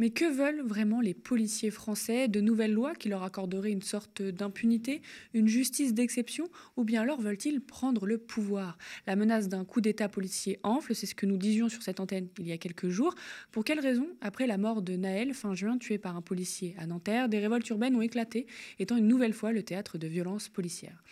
Mais que veulent vraiment les policiers français? De nouvelles lois qui leur accorderaient une sorte d'impunité, une justice d'exception Ou bien alors veulent-ils prendre le pouvoir? La menace d'un coup d'État policier enfle, c'est ce que nous disions sur cette antenne il y a quelques jours. Pour quelles raisons Après la mort de Naël, fin juin, tué par un policier à Nanterre, des révoltes urbaines ont éclaté, étant une nouvelle fois le théâtre de violences policières?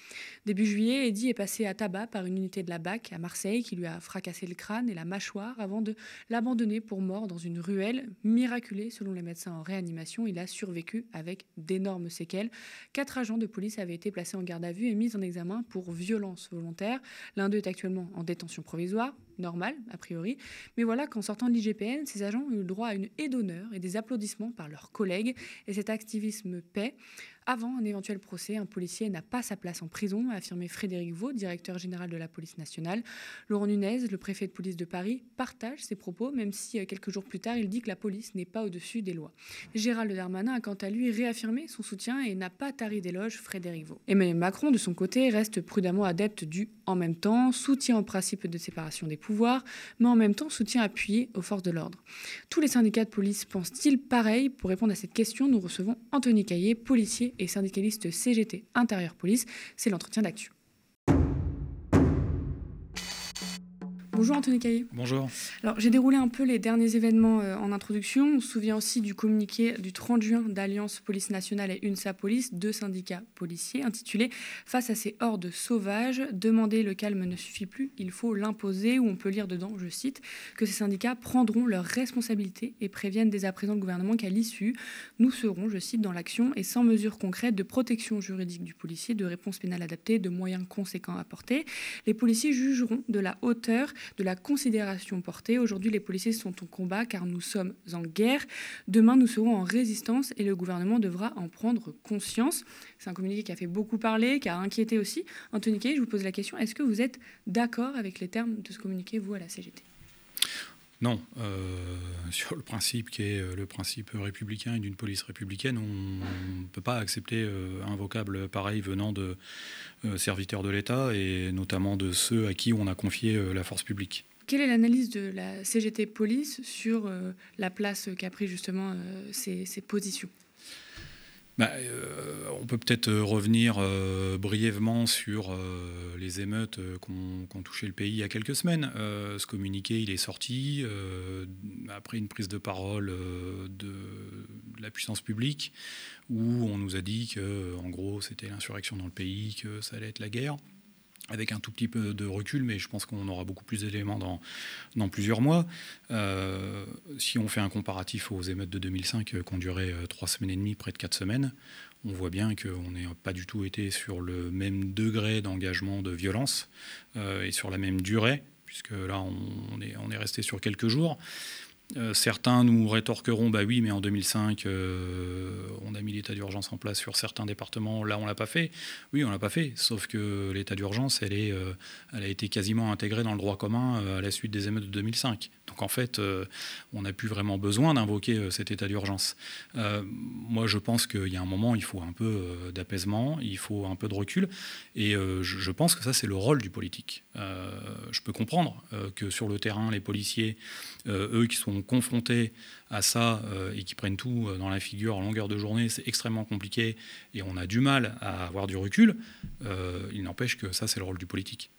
Début juillet, Eddy est passé à tabac par une unité de la BAC à Marseille qui lui a fracassé le crâne et la mâchoire avant de l'abandonner pour mort dans une ruelle miraculeuse selon les médecins en réanimation, il a survécu avec d'énormes séquelles. Quatre agents de police avaient été placés en garde à vue et mis en examen pour violence volontaire. L'un d'eux est actuellement en détention provisoire, normal a priori. Mais voilà qu'en sortant de l'IGPN, ces agents ont eu le droit à une haie d'honneur et des applaudissements par leurs collègues. Et cet activisme paie. Avant un éventuel procès, un policier n'a pas sa place en prison, a affirmé Frédéric Vaux, directeur général de la police nationale. Laurent Nunez, le préfet de police de Paris, partage ses propos, même si euh, quelques jours plus tard, il dit que la police n'est pas au-dessus des lois. Gérald Darmanin a quant à lui réaffirmé son soutien et n'a pas tari d'éloge Frédéric Vaux. Emmanuel Macron, de son côté, reste prudemment adepte du en même temps, soutien au principe de séparation des pouvoirs, mais en même temps soutien appuyé aux forces de l'ordre. Tous les syndicats de police pensent-ils pareil? Pour répondre à cette question, nous recevons Anthony Caillé, policier et syndicaliste CGT Intérieur Police. C'est l'entretien d'actu. Bonjour Anthony Caillé. Bonjour. Alors j'ai déroulé un peu les derniers événements euh, en introduction. On se souvient aussi du communiqué du 30 juin d'Alliance Police Nationale et UNSA Police, deux syndicats policiers, intitulé Face à ces hordes sauvages, demander le calme ne suffit plus, il faut l'imposer, où on peut lire dedans, je cite, que ces syndicats prendront leurs responsabilités et préviennent dès à présent le gouvernement qu'à l'issue, nous serons, je cite, dans l'action et sans mesures concrètes de protection juridique du policier, de réponse pénale adaptée, de moyens conséquents apportés, les policiers jugeront de la hauteur de la considération portée. Aujourd'hui, les policiers sont au combat car nous sommes en guerre. Demain, nous serons en résistance et le gouvernement devra en prendre conscience. C'est un communiqué qui a fait beaucoup parler, qui a inquiété aussi. Anthony Kay, je vous pose la question, est-ce que vous êtes d'accord avec les termes de ce communiqué, vous, à la CGT non, euh, sur le principe qui est euh, le principe républicain et d'une police républicaine, on ne peut pas accepter euh, un vocable pareil venant de serviteurs de l'État et notamment de ceux à qui on a confié la force publique. Quelle est l'analyse de la CGT Police sur la place qu'a pris justement ces positions? Bah, euh, on peut peut-être euh, revenir euh, brièvement sur les émeutes qu'ont touché le pays il y a quelques semaines. ce communiqué, il est sorti après une prise de parole de, la puissance publique où on nous a dit que, en gros, c'était l'insurrection dans le pays, que ça allait être la guerre avec un tout petit peu de recul, mais je pense qu'on aura beaucoup plus d'éléments dans, plusieurs mois. Euh, si on fait un comparatif aux émeutes de 2005 euh, qui ont duré euh, trois semaines et demie, près de quatre semaines, on voit bien qu'on n'a pas du tout été sur le même degré d'engagement de violence et sur la même durée, puisque là on est resté sur quelques jours. Euh, certains nous rétorqueront, bah oui, mais en 2005, euh, on a mis l'état d'urgence en place sur certains départements, là on l'a pas fait. Oui, on l'a pas fait, sauf que l'état d'urgence, elle, euh, elle a été quasiment intégrée dans le droit commun à la suite des émeutes de 2005. Donc en fait, on n'a plus vraiment besoin d'invoquer cet état d'urgence. moi, je pense qu'il y a un moment, il faut un peu d'apaisement, il faut un peu de recul, et je, pense que ça, c'est le rôle du politique. je peux comprendre que sur le terrain, les policiers, eux qui sont confrontés à ça euh, et qui prennent tout euh, dans la figure en longueur de journée, c'est extrêmement compliqué et on a du mal à avoir du recul. Euh, il n'empêche que ça, c'est le rôle du politique.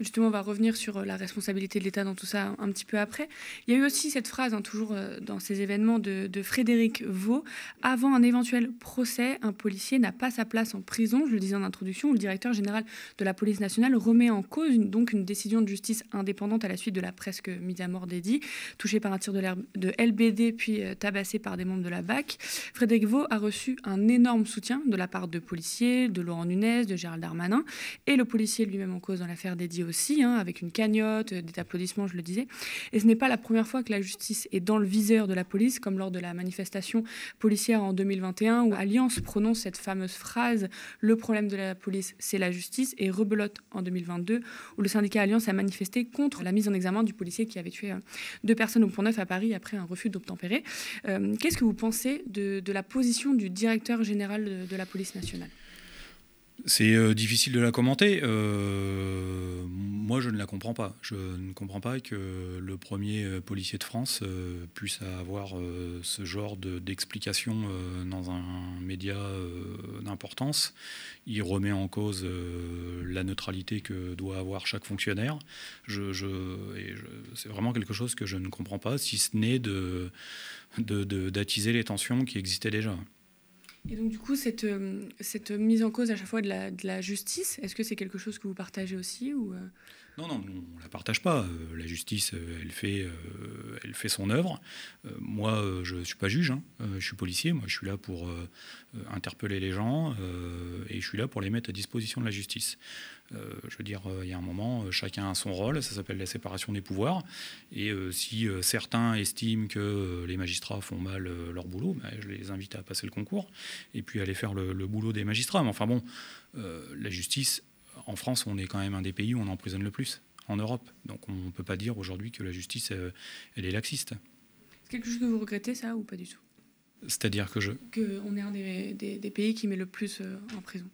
Justement, on va revenir sur euh, la responsabilité de l'État dans tout ça un, petit peu après. Il y a eu aussi cette phrase, hein, toujours euh, dans ces événements, de, Frédéric Vaux. Avant un éventuel procès, un policier n'a pas sa place en prison. Je le disais en introduction, où le directeur général de la police nationale remet en cause une, donc une décision de justice indépendante à la suite de la presque mise à mort d'Eddy, touché par un tir de, de LBD puis euh, tabassé par des membres de la BAC. Frédéric Vaux a reçu un énorme soutien de la part de policiers, de Laurent Nunez, de Gérald Darmanin, et le policier lui-même en cause dans l'affaire d'Eddy aussi, hein, avec une cagnotte, des applaudissements, je le disais. Et ce n'est pas la première fois que la justice est dans le viseur de la police, comme lors de la manifestation policière en 2021, où Alliance prononce cette fameuse phrase Le problème de la police, c'est la justice, et rebelote en 2022, où le syndicat Alliance a manifesté contre la mise en examen du policier qui avait tué euh, deux personnes au Pont-Neuf à Paris après un refus d'obtempérer. Euh, qu'est-ce que vous pensez de, la position du directeur général de la police nationale? C'est euh, difficile de la commenter. Euh, moi, je ne la comprends pas. Je ne comprends pas que le premier euh, policier de France puisse avoir ce genre d'explication dans un média d'importance. Il remet en cause la neutralité que doit avoir chaque fonctionnaire. C'est vraiment quelque chose que je ne comprends pas, si ce n'est d'attiser de, les tensions qui existaient déjà. Et donc, du coup, cette, euh, cette mise en cause à chaque fois de la, de la justice, est-ce que c'est quelque chose que vous partagez aussi ou euh Non, non, on ne la partage pas. Euh, la justice, elle fait, elle fait son œuvre. Moi, je ne suis pas juge, hein. je suis policier. Moi, je suis là pour interpeller les gens et je suis là pour les mettre à disposition de la justice. Euh, je veux dire, euh, il y a un moment, euh, chacun a son rôle, ça s'appelle la séparation des pouvoirs. Et si certains estiment que les magistrats font mal leur boulot, ben, je les invite à passer le concours et puis à aller faire le, boulot des magistrats. Mais enfin bon, la justice, en France, on est quand même un des pays où on emprisonne le plus en Europe. Donc on ne peut pas dire aujourd'hui que la justice, elle est laxiste. C'est quelque chose que vous regrettez, ça, ou pas du tout? C'est-à-dire que je... Qu'on est un des, des, pays qui met le plus en prison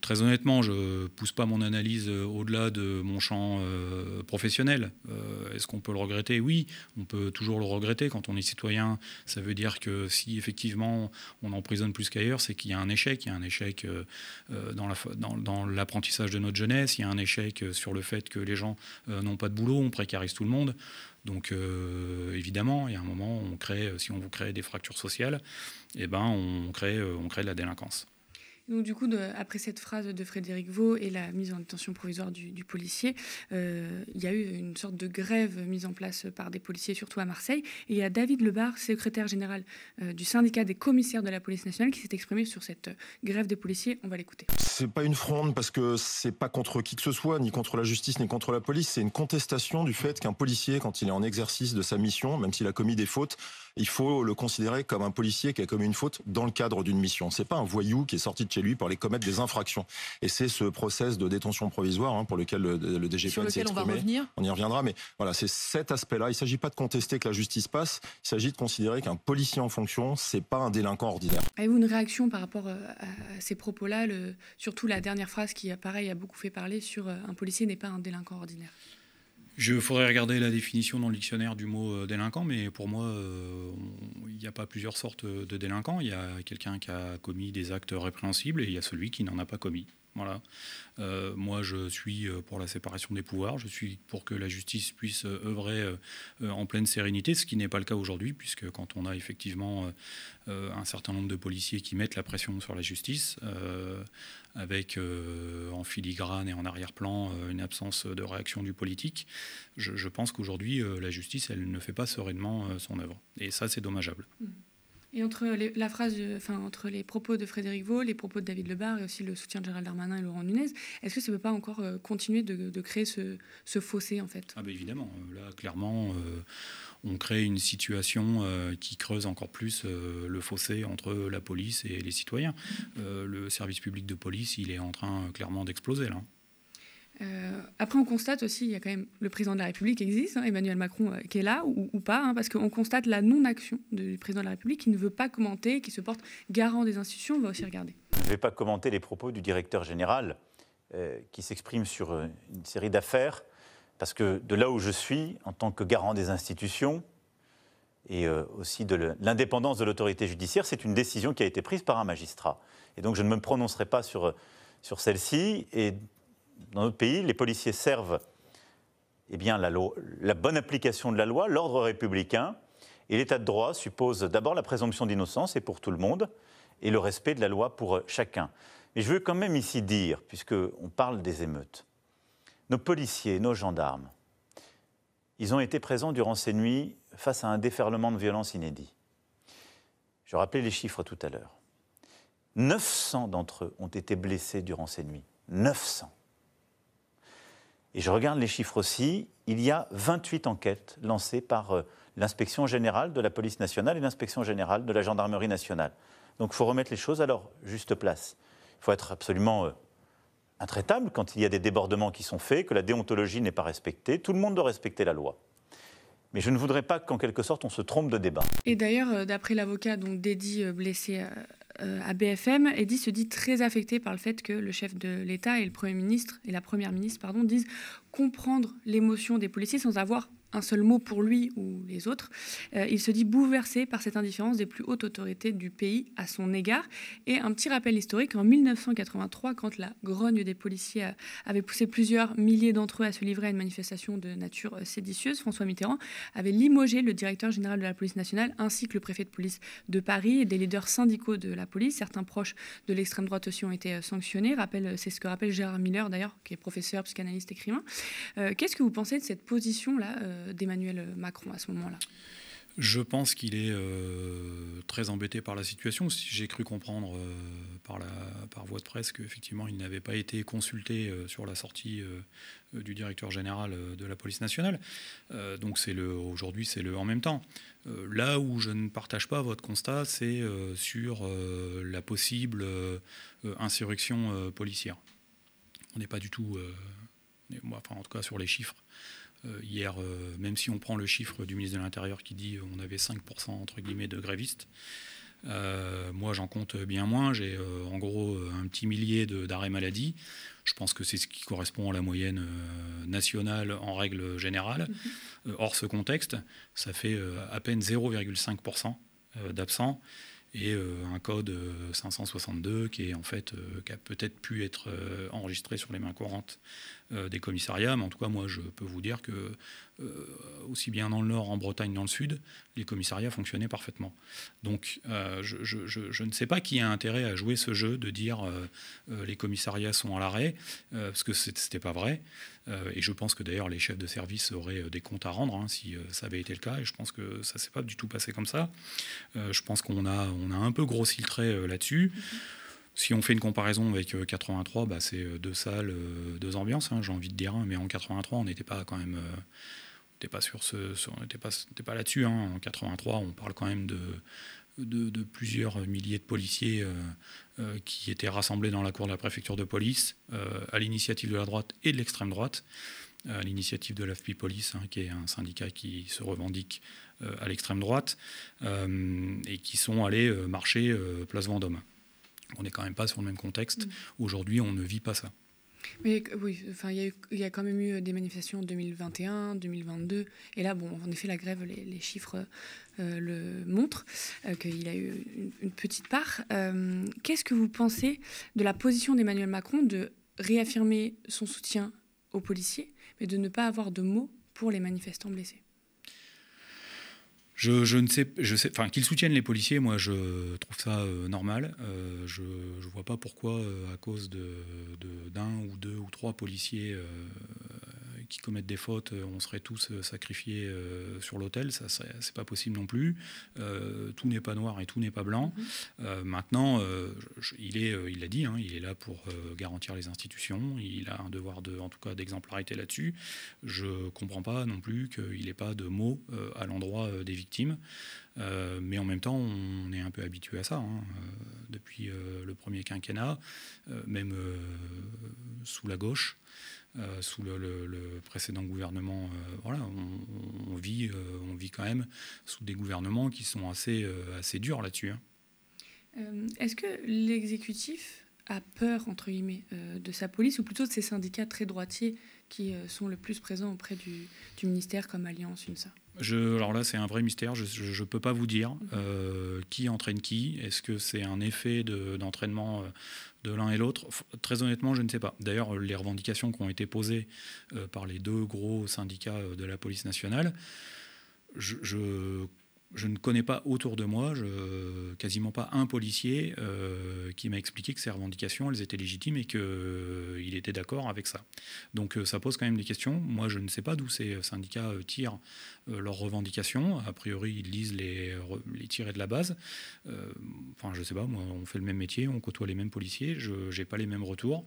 très honnêtement, je ne pousse pas mon analyse euh, au-delà de mon champ euh, professionnel. Euh, est-ce qu'on peut le regretter? Oui, on peut toujours le regretter. Quand on est citoyen, ça veut dire que si effectivement on emprisonne plus qu'ailleurs, c'est qu'il y a un échec. Il y a un échec dans l'apprentissage de notre jeunesse, il y a un échec sur le fait que les gens n'ont pas de boulot, on précarise tout le monde. Donc évidemment, il y a un moment, on si on vous crée des fractures sociales, eh ben, on, crée, on crée de la délinquance. Donc, du coup, après cette phrase de Frédéric Vaux et la mise en détention provisoire du, policier, euh, il y a eu une sorte de grève mise en place par des policiers, surtout à Marseille. Et il y a David Lebar, secrétaire général euh, du syndicat des commissaires de la police nationale, qui s'est exprimé sur cette euh, grève des policiers. On va l'écouter. C'est pas une fronde parce que c'est pas contre qui que ce soit, ni contre la justice, ni contre la police. C'est une contestation du fait qu'un policier, quand il est en exercice de sa mission, même s'il a commis des fautes, il faut le considérer comme un policier qui a commis une faute dans le cadre d'une mission. C'est pas un voyou qui est sorti de chez lui pour aller commettre des infractions. Et c'est ce process de détention provisoire hein, pour lequel le, le DGPN s'est exprimé. On, on y reviendra, mais voilà, c'est cet aspect-là. Il ne s'agit pas de contester que la justice passe. Il s'agit de considérer qu'un policier en fonction, c'est pas un délinquant ordinaire. Avez-vous une réaction par rapport euh, à ces propos-là, surtout la dernière phrase qui, pareil, a beaucoup fait parler sur euh, un policier n'est pas un délinquant ordinaire je faudrait regarder la définition dans le dictionnaire du mot euh, délinquant, mais pour moi, euh, il n'y a pas plusieurs sortes de délinquants. Il y a quelqu'un qui a commis des actes répréhensibles et il y a celui qui n'en a pas commis. Voilà. Euh, moi, je suis euh, pour la séparation des pouvoirs. Je suis pour que la justice puisse euh, œuvrer en pleine sérénité, ce qui n'est pas le cas aujourd'hui, puisque quand on a effectivement un certain nombre de policiers qui mettent la pression sur la justice, avec en filigrane et en arrière-plan une absence de réaction du politique, je, pense qu'aujourd'hui, la justice, elle ne fait pas sereinement son œuvre. Et ça, c'est dommageable. Mmh. Et entre les, la phrase, enfin, entre les propos de Frédéric Vaux, les propos de David Lebar et aussi le soutien de Gérald Darmanin et Laurent Nunez, est-ce que ça ne peut pas encore euh, continuer de, créer ce, fossé en fait? Ah ben Évidemment, là clairement, euh, on crée une situation euh, qui creuse encore plus le fossé entre la police et les citoyens. le service public de police, il est en train clairement d'exploser là. Euh, après, on constate aussi, il y a quand même le président de la République qui existe, hein, Emmanuel Macron, euh, qui est là ou, pas, hein, parce qu'on constate la non-action du président de la République qui ne veut pas commenter, qui se porte garant des institutions. On va aussi regarder. Je ne vais pas commenter les propos du directeur général euh, qui s'exprime sur une série d'affaires, parce que de là où je suis, en tant que garant des institutions, et aussi de l'indépendance de l'autorité judiciaire, c'est une décision qui a été prise par un magistrat. Et donc je ne me prononcerai pas sur, sur celle-ci. Et dans notre pays, les policiers servent eh bien, la, bonne application de la loi, l'ordre républicain, et l'état de droit suppose d'abord la présomption d'innocence, et pour tout le monde, et le respect de la loi pour chacun. Mais je veux quand même ici dire, puisqu'on parle des émeutes, nos policiers, nos gendarmes, ils ont été présents durant ces nuits face à un déferlement de violence inédit. Je rappelais les chiffres tout à l'heure. 900 d'entre eux ont été blessés durant ces nuits. 900. Et je regarde les chiffres aussi, il y a 28 enquêtes lancées par euh, l'inspection générale de la police nationale et l'inspection générale de la gendarmerie nationale. Donc il faut remettre les choses à leur juste place. Il faut être absolument euh, intraitable quand il y a des débordements qui sont faits, que la déontologie n'est pas respectée. Tout le monde doit respecter la loi. Mais je ne voudrais pas qu'en quelque sorte on se trompe de débat. Et d'ailleurs, euh, d'après l'avocat d'Eddy blessé à BFM, Eddy se dit très affecté par le fait que le chef de l'État et le Premier ministre et la Première ministre pardon, disent comprendre l'émotion des policiers sans avoir un seul mot pour lui ou les autres. Euh, il se dit bouleversé par cette indifférence des plus hautes autorités du pays à son égard. Et un petit rappel historique, en 1983, quand la grogne des policiers euh, avait poussé plusieurs milliers d'entre eux à se livrer à une manifestation de nature euh, séditieuse, François Mitterrand avait limogé le directeur général de la police nationale ainsi que le préfet de police de Paris et des leaders syndicaux de la police. Certains proches de l'extrême droite aussi ont été sanctionnés. C'est ce que rappelle Gérard Miller d'ailleurs, qui est professeur, psychanalyste, écrivain. Qu'est-ce que vous pensez de cette position-là d'Emmanuel Macron à ce moment-là je pense qu'il est euh, très embêté par la situation. J'ai cru comprendre euh, par, la, par voie de presse qu'effectivement il n'avait pas été consulté euh, sur la sortie du directeur général de la police nationale. donc aujourd'hui c'est le en même temps. là où je ne partage pas votre constat, c'est sur la possible insurrection policière. On n'est pas du tout, enfin en tout cas sur les chiffres hier, euh, même si on prend le chiffre du ministre de l'Intérieur qui dit qu'on avait 5% entre guillemets de grévistes, euh, moi, j'en compte bien moins. J'ai en gros un petit millier d'arrêts maladie. Je pense que c'est ce qui correspond à la moyenne nationale en règle générale. Mhm. Hors ce contexte, ça fait à peine 0,5% d'absents et un code 562 qui est en fait qui a peut-être pu être enregistré sur les mains courantes euh, des commissariats, mais en tout cas, moi, je peux vous dire que euh, aussi bien dans le nord, en Bretagne, dans le sud, les commissariats fonctionnaient parfaitement. Donc, euh, je, ne sais pas qui a intérêt à jouer ce jeu de dire les commissariats sont à l'arrêt, parce que c'était pas vrai. et je pense que d'ailleurs les chefs de service auraient des comptes à rendre hein, si ça avait été le cas. Et je pense que ça s'est pas du tout passé comme ça. je pense qu'on a, on a un peu grossi le là-dessus. Si on fait une comparaison avec 83, euh, bah, c'est euh, deux salles, euh, deux ambiances, hein, j'ai envie de dire. Hein. mais en 83, on n'était pas quand même, pas sur ce, on n'était pas, là-dessus. Hein. En 83, on parle quand même de, plusieurs milliers de policiers qui étaient rassemblés dans la cour de la préfecture de police, à l'initiative de la droite et de l'extrême droite, à l'initiative de l'AFP Police, qui est un syndicat qui se revendique à l'extrême droite, et qui sont allés marcher place Vendôme. On n'est quand même pas sur le même contexte. Mm. Aujourd'hui, on ne vit pas ça. Mais oui, enfin, il y, y, a quand même eu des manifestations en 2021, 2022. Et là, bon, en effet, la grève, les, chiffres euh, le montrent, euh, qu'il a eu une, petite part. Euh, qu'est-ce que vous pensez de la position d'Emmanuel Macron de réaffirmer son soutien aux policiers, mais de ne pas avoir de mots pour les manifestants blessés? Je, ne sais, je sais, enfin qu'ils soutiennent les policiers, moi je trouve ça euh, normal. Euh, je ne vois pas pourquoi, euh, à cause de d'un ou deux ou trois policiers qui commettent des fautes, euh, on serait tous euh, sacrifiés euh, sur l'autel. Ça, c'est pas possible non plus. tout n'est pas noir et tout n'est pas blanc. Mhm. maintenant, il est, il l'a dit, hein, il est là pour garantir les institutions. Il a un devoir de, en tout cas, d'exemplarité là-dessus. Je comprends pas non plus qu'il n'ait pas de mots à l'endroit des victimes. mais en même temps, on est un peu habitué à ça. Hein, depuis le premier quinquennat, même sous la gauche, euh, sous le, précédent gouvernement. Euh, voilà, on, vit, euh, on vit quand même sous des gouvernements qui sont assez, assez durs là-dessus. Hein. Est-ce que l'exécutif a peur, entre guillemets, de sa police, ou plutôt de ces syndicats très droitiers qui sont le plus présents auprès du, du ministère comme Alliance UNSA? Je, alors là, c'est un vrai mystère. Je ne peux pas vous dire mhm. qui entraîne qui. Est-ce que c'est un effet d'entraînement de l'un et l'autre Très honnêtement, je ne sais pas. D'ailleurs, les revendications qui ont été posées euh, par les deux gros syndicats euh, de la police nationale, je, je, ne connais pas autour de moi, je, quasiment pas un policier euh, qui m'a expliqué que ces revendications, elles étaient légitimes et qu'il était d'accord avec ça. Donc ça pose quand même des questions. Moi, je ne sais pas d'où ces syndicats tirent euh, leurs revendications. A priori, ils lisent les, les tirés de la base. Euh, enfin, je sais pas, moi, on fait le même métier, on côtoie les mêmes policiers, je n'ai pas les mêmes retours.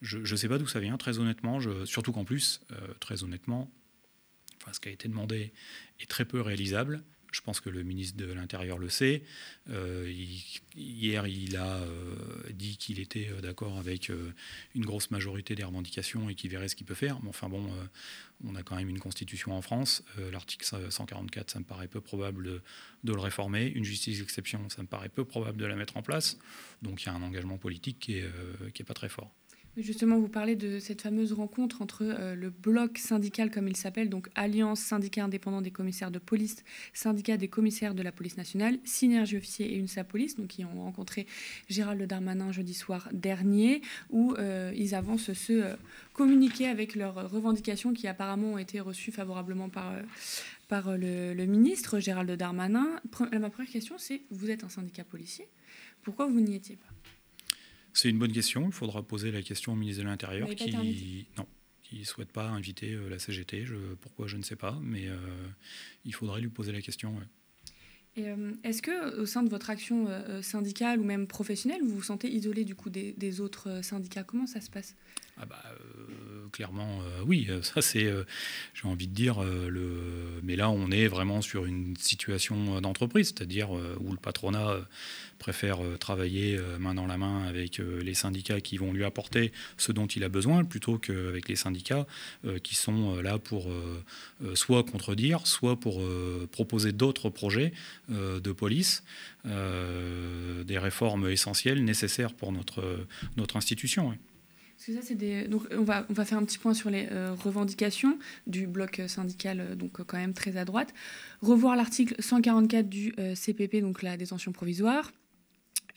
Je ne sais pas d'où ça vient, très honnêtement. Je, surtout qu'en plus, euh, très honnêtement, ce qui a été demandé est très peu réalisable. Je pense que le ministre de l'Intérieur le sait. hier, il a dit qu'il était d'accord avec une grosse majorité des revendications et qu'il verrait ce qu'il peut faire. Mais enfin bon, on a quand même une constitution en France. L'article 144, ça me paraît peu probable de, le réformer. Une justice d'exception, ça me paraît peu probable de la mettre en place. Donc il y a un engagement politique qui n'est pas très fort. Justement, vous parlez de cette fameuse rencontre entre euh, le bloc syndical, comme il s'appelle, donc Alliance syndicat indépendant des commissaires de police, syndicat des commissaires de la police nationale, Synergie officier et UNSA Police, donc qui ont rencontré Gérald Darmanin jeudi soir dernier, où euh, ils avancent ce euh, communiqué avec leurs revendications qui apparemment ont été reçues favorablement par, le, ministre Gérald Darmanin. Ma première question, c'est vous êtes un syndicat policier, pourquoi vous n'y étiez pas? C'est une bonne question. Il faudra poser la question au ministre de l'Intérieur qui non, qui souhaite pas inviter euh, la CGT. Je, pourquoi je ne sais pas, mais euh, il faudrait lui poser la question. Euh, est-ce que au sein de votre action syndicale ou même professionnelle, vous vous sentez isolé du coup des, autres syndicats? Comment ça se passe? Ah bah, clairement, oui. Ça c'est, j'ai envie de dire, le. Mais là, on est vraiment sur une situation d'entreprise, c'est-à-dire où le patronat préfère euh, travailler euh, main dans la main avec euh, les syndicats qui vont lui apporter ce dont il a besoin, plutôt qu'avec les syndicats qui sont là pour soit contredire, soit pour proposer d'autres projets de police, des réformes essentielles nécessaires pour notre, notre institution. Ça, des... donc, on, va, on va faire un petit point sur les revendications du bloc syndical, donc quand même très à droite. Revoir l'article 144 du CPP, donc la détention provisoire.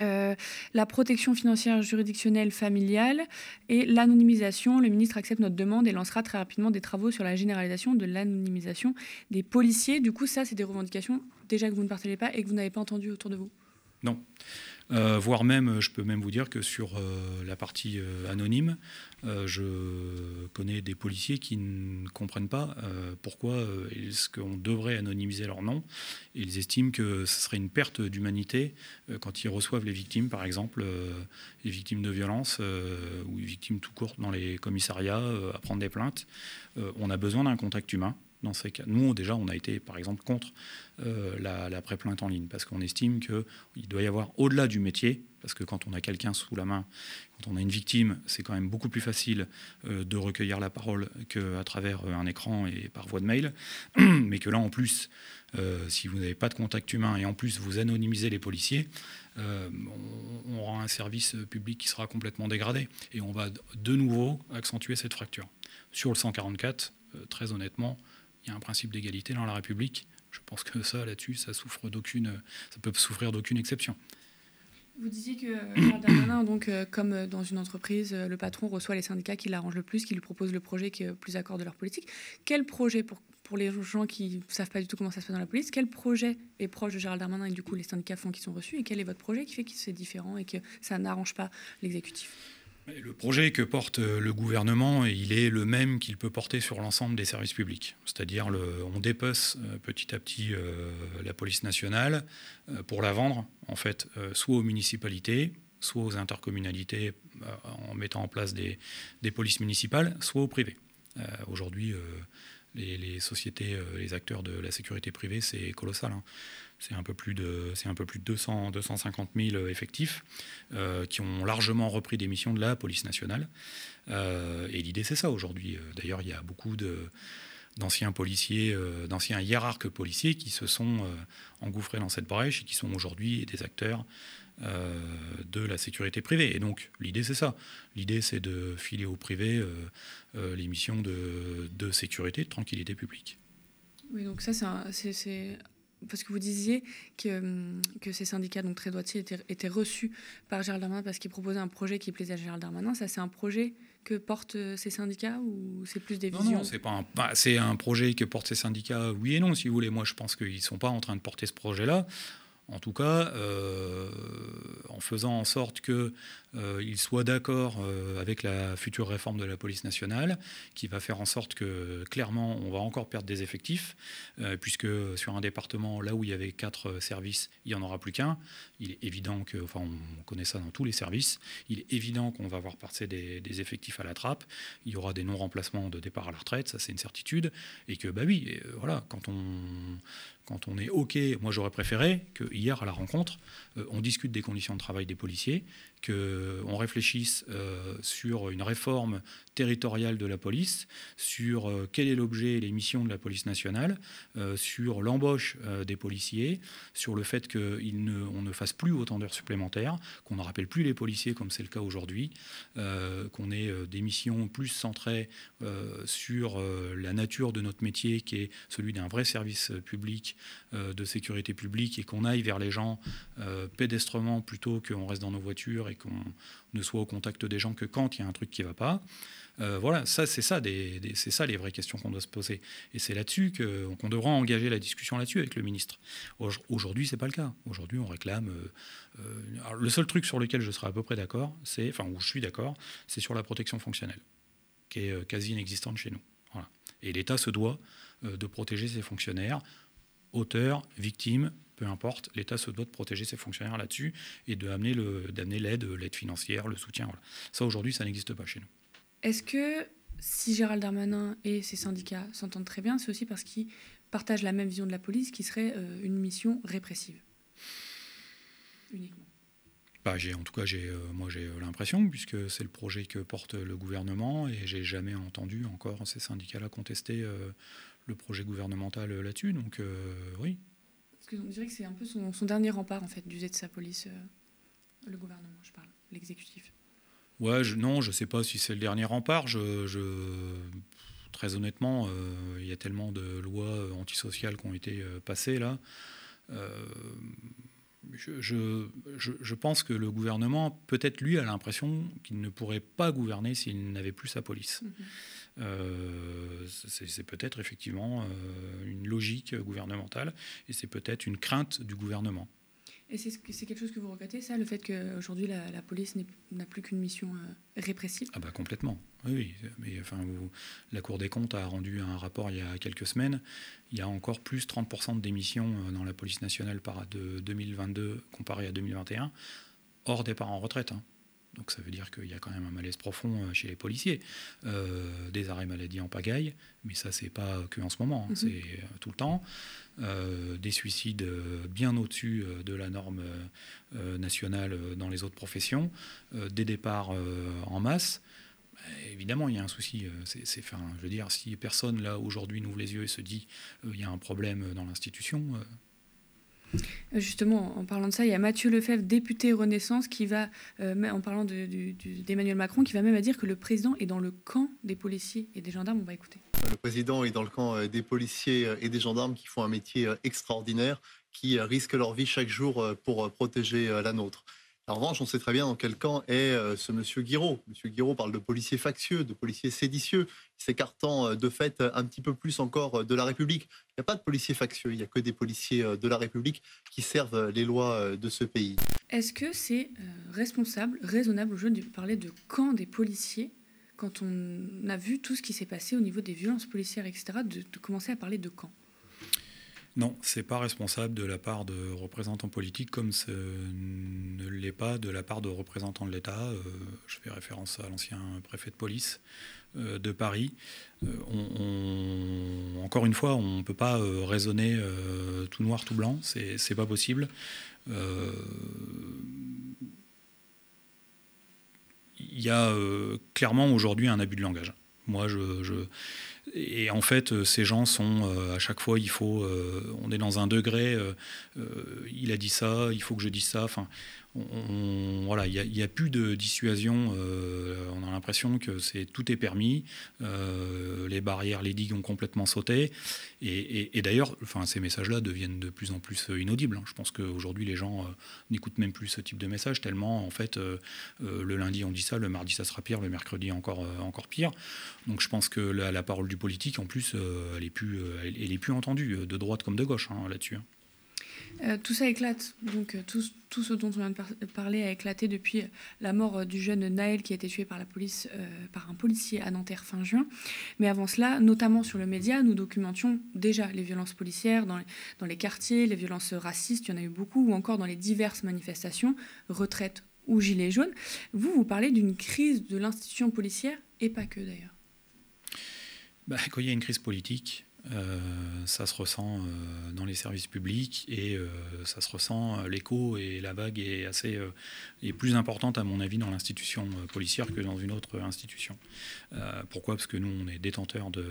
Euh, la protection financière juridictionnelle familiale et l'anonymisation. Le ministre accepte notre demande et lancera très rapidement des travaux sur la généralisation de l'anonymisation des policiers. Du coup, ça, c'est des revendications déjà que vous ne partagez pas et que vous n'avez pas entendues autour de vous? Non. Euh, voire même, je peux même vous dire que sur euh, la partie euh, anonyme, je connais des policiers qui ne comprennent pas pourquoi est-ce qu'on devrait anonymiser leur nom. Ils estiment que ce serait une perte d'humanité quand ils reçoivent les victimes, par exemple, les victimes de violences ou les victimes tout court dans les commissariats à prendre des plaintes. on a besoin d'un contact humain dans ces cas. Nous, déjà, on a été, par exemple, contre euh, la, pré-plainte en ligne, parce qu'on estime qu'il doit y avoir, au-delà du métier, parce que quand on a quelqu'un sous la main, quand on a une victime, c'est quand même beaucoup plus facile euh, de recueillir la parole qu'à travers euh, un écran et par voie de mail, mais que là, en plus, si vous n'avez pas de contact humain et en plus vous anonymisez les policiers, on, aura un service public qui sera complètement dégradé. Et on va de nouveau accentuer cette fracture. Sur le 144, très honnêtement, il y a un principe d'égalité dans la République. Je pense que ça, là-dessus, ça souffre d'aucune, ça peut souffrir d'aucune exception. Vous disiez que euh, Darmanin, donc, euh, comme euh, dans une entreprise, le patron reçoit les syndicats qui l'arrangent le plus, qui lui proposent le projet qui est plus accord de leur politique. Quel projet, pour, pour les gens qui ne savent pas du tout comment ça se passe dans la police, quel projet est proche de Gérald Darmanin et du coup les syndicats font qui sont reçus Et quel est votre projet qui fait que c'est différent et que ça n'arrange pas l'exécutif? Le projet que porte euh, le gouvernement, il est le même qu'il peut porter sur l'ensemble des services publics. C'est-à-dire, on dépece euh, petit à petit euh, la police nationale pour la vendre, en fait, soit aux municipalités, soit aux intercommunalités en mettant en place des, polices municipales, soit au privé. Aujourd'hui, les, sociétés, les acteurs de la sécurité privée, c'est colossal. Hein c'est un peu plus de, c'est un peu plus de 200, 250 000 effectifs euh, qui ont largement repris des missions de la police nationale. Euh, et l'idée, c'est ça aujourd'hui. D'ailleurs, il y a beaucoup de, d'anciens policiers, euh, d'anciens hiérarques policiers qui se sont engouffrés dans cette brèche et qui sont aujourd'hui des acteurs de la sécurité privée. Et donc, l'idée, c'est ça. L'idée, c'est de filer au privé les missions de, de, sécurité, de tranquillité publique. Oui, donc ça, c'est parce que vous disiez que, hum, que ces syndicats donc très droitiers étaient, étaient reçus par Gérald Darmanin parce qu'ils proposaient un projet qui plaisait à Gérald Darmanin. Ça, c'est un projet que portent euh, ces syndicats ou c'est plus des visions Non, c'est pas un, bah, c'est un projet que portent ces syndicats, oui et non, si vous voulez. Moi, je pense qu'ils ne sont pas en train de porter ce projet-là. En tout cas, euh, en faisant en sorte que euh, soit d'accord euh, avec la future réforme de la police nationale, qui va faire en sorte que clairement on va encore perdre des effectifs, euh, puisque sur un département là où il y avait quatre services, il n'y en aura plus qu'un. Il est évident que, enfin on connaît ça dans tous les services, il est évident qu'on va avoir passer des, des, effectifs à la trappe, il y aura des non-remplacements de départ à la retraite, ça c'est une certitude, et que bah oui, voilà, quand on quand on est OK, moi j'aurais préféré que hier à la rencontre, euh, on discute des conditions de travail des policiers, qu'on réfléchisse euh, sur une réforme territoriale de la police, sur euh, quel est l'objet et les missions de la police nationale, sur l'embauche des policiers, sur le fait qu'on ne, fasse plus autant d'heures supplémentaires, qu'on ne rappelle plus les policiers comme c'est le cas aujourd'hui, qu'on ait des missions plus centrées sur la nature de notre métier qui est celui d'un vrai service public de sécurité publique et qu'on aille vers les gens pédestrement plutôt qu'on reste dans nos voitures qu'on ne soit au contact des gens que quand il y a un truc qui ne va pas. Euh, voilà, ça c'est ça, c'est ça les vraies questions qu'on doit se poser. Et c'est là-dessus qu'on devra engager la discussion là-dessus avec le ministre. Aujourd'hui, c'est pas le cas. Aujourd'hui, on réclame. Euh, euh, le seul truc sur lequel je serai à peu près d'accord, c'est, enfin où je suis d'accord, c'est sur la protection fonctionnelle, qui est quasi inexistante chez nous. Et l'État se doit de protéger ses fonctionnaires, auteurs, victimes, peu importe, l'État se doit de protéger ses fonctionnaires là-dessus et d'amener l'aide, l'aide financière, le soutien. Ça, aujourd'hui, ça n'existe pas chez nous. Est-ce que si Gérald Darmanin et ses syndicats s'entendent très bien, c'est aussi parce qu'ils partagent la même vision de la police qui serait euh, une mission répressive? Uniquement. Bah, en tout cas, j'ai, euh, moi j'ai euh, l'impression, puisque c'est le projet que porte le gouvernement, et j'ai jamais entendu encore ces syndicats-là contester le projet gouvernemental là-dessus. Donc oui, parce qu'on dirait que c'est un peu son, dernier rempart, en fait, d'user de sa police, euh, le gouvernement, je parle, l'exécutif. Ouais, je, non, je ne sais pas si c'est le dernier rempart. Je, très honnêtement, euh, il y a tellement de lois euh, antisociales qui ont été passées là. Je, je, pense que le gouvernement, peut-être lui, a l'impression qu'il ne pourrait pas gouverner s'il n'avait plus sa police. Mhm. Euh, c'est peut-être effectivement euh, une logique gouvernementale et c'est peut-être une crainte du gouvernement. Et c'est quelque chose que vous regrettez, ça, le fait qu'aujourd'hui la, la, police n'a plus qu'une mission euh, répressive? Ah bah complètement, oui. Mais enfin, la Cour des comptes a rendu un rapport il y a quelques semaines. Il y a encore plus 30% de démissions dans la police nationale par de 2022 comparé à 2021, hors départ en retraite. Hein. Donc ça veut dire qu'il y a quand même un malaise profond euh, chez les policiers. Euh, des arrêts maladie en pagaille, mais ça c'est pas que en ce moment, hein, mhm. c'est euh, tout le temps. des suicides bien au-dessus de la norme nationale dans les autres professions, des départs en masse. Évidemment, il y a un souci. C'est, enfin, je veux dire, si personne là aujourd'hui n'ouvre les yeux et se dit il y a un problème dans l'institution, Justement, en parlant de ça, il y a Mathieu Lefebvre, député Renaissance, qui va, euh, en parlant d'Emmanuel Macron, qui va même à dire que le président est dans le camp des policiers et des gendarmes. On va écouter. Le président est dans le camp euh, des policiers euh, et des gendarmes qui font un métier extraordinaire, qui risquent leur vie chaque jour pour protéger la nôtre. En revanche, on sait très bien dans quel camp est euh, ce monsieur Guiraud. Monsieur Guiraud parle de policiers factieux, de policiers séditieux, s'écartant euh, de fait un petit peu plus encore euh, de la République. Il n'y a pas de policiers factieux, il n'y a que des policiers de la République qui servent les lois de ce pays. Est-ce que c'est responsable, raisonnable aujourd'hui de parler de camp des policiers quand on a vu tout ce qui s'est passé au niveau des violences policières, etc., de, de commencer à parler de camp? Non, c'est pas responsable de la part de représentants politiques comme ce ne l'est pas de la part de représentants de l'État. Euh, je fais référence à l'ancien préfet de police euh, de Paris. Euh, encore une fois, on ne peut pas raisonner tout noir, tout blanc. C'est pas possible. Il y a clairement aujourd'hui un abus de langage. Moi, je et en fait, euh, ces gens sont euh, à chaque fois, il faut, euh, on est dans un degré. il a dit ça, il faut que je dise ça. Enfin, voilà, il n'y a, plus de dissuasion. Euh, on a l'impression que tout est permis. Euh, les barrières, les digues ont complètement sauté. Et, d'ailleurs, enfin, ces messages-là deviennent de plus en plus inaudibles. Hein. Je pense qu'aujourd'hui, les gens euh, n'écoutent même plus ce type de message tellement, en fait, le lundi on dit ça, le mardi ça sera pire, le mercredi encore encore pire. Donc, je pense que la, parole du politique, en plus, elle est plus, elle, est plus entendue de droite comme de gauche hein, là-dessus. Euh, tout ça éclate. Donc, euh, tout, ce dont on vient de parler a éclaté depuis la mort euh, du jeune Naël qui a été tué par, la police, par un policier à Nanterre fin juin. Mais avant cela, notamment sur le média, nous documentions déjà les violences policières dans les, dans les quartiers, les violences racistes, il y en a eu beaucoup, ou encore dans les diverses manifestations, retraite ou gilets jaunes. Vous, vous parlez d'une crise de l'institution policière, et pas que d'ailleurs. Bah, quand il y a une crise politique, Euh, ça se ressent euh, dans les services publics et euh, ça se ressent, l'écho et la vague est assez est plus importante à mon avis dans l'institution policière que dans une autre institution. pourquoi? Parce que nous, on est détenteurs de,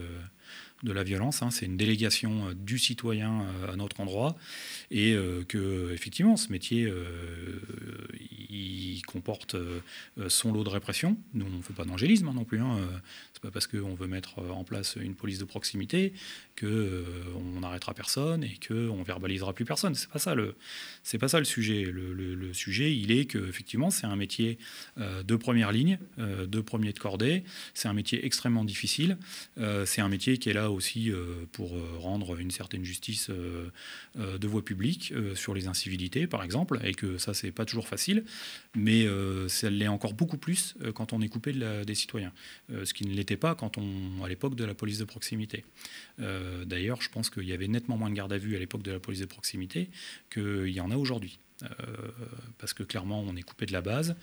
de la violence. Hein. C'est une délégation du citoyen à notre endroit et que effectivement, ce métier, il comporte son lot de répression. Nous, on ne fait pas d'angélisme hein, non plus. Hein. C'est pas parce qu'on veut mettre en place une police de proximité que euh, on n'arrêtera personne et que on verbalisera plus personne. C'est pas le, pas ça le sujet. Le, sujet, il est que effectivement, c'est un métier euh, de première ligne, euh, de premier de cordée. C'est un métier extrêmement difficile. c'est un métier qui est là aussi pour rendre une certaine justice de voie publique sur les incivilités, par exemple, et que ça, c'est pas toujours facile, mais ça l'est encore beaucoup plus quand on est coupé de des citoyens, ce qui ne l'était pas quand on, à l'époque de la police de proximité. Euh, d'ailleurs, je pense qu'il y avait nettement moins de garde à vue à l'époque de la police de proximité qu'il y en a aujourd'hui. Euh, parce que clairement on est coupé de la base,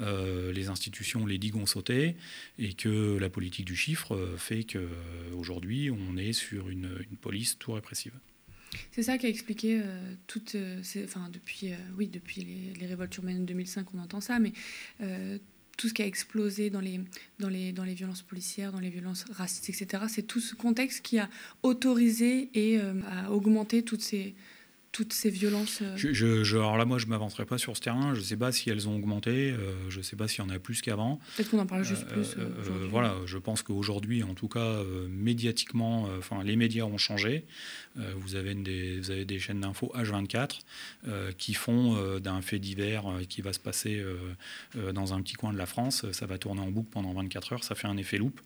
euh, les institutions, les digues ont sauté, et que la politique du chiffre fait qu'aujourd'hui on est sur une, police tout répressive. C'est ça qui a expliqué toutes enfin depuis, oui, depuis les, les, révoltes urbaines de 2005, on entend ça, mais tout ce qui a explosé dans les, dans les, dans les violences policières, dans les violences racistes, etc. C'est tout ce contexte qui a autorisé et euh, a augmenté toutes ces, toutes ces violences euh je, Alors là, moi, je ne m'avancerai pas sur ce terrain. Je ne sais pas si elles ont augmenté. Euh, je ne sais pas s'il y en a plus qu'avant. Peut-être qu'on en parle juste plus. voilà, je pense qu'aujourd'hui, en tout cas, médiatiquement, enfin, les médias ont changé. Euh, vous, avez des, vous avez des chaînes d'infos H24 euh, qui font euh, d'un fait divers qui va se passer dans un petit coin de la France, ça va tourner en boucle pendant 24 heures, ça fait un effet loop.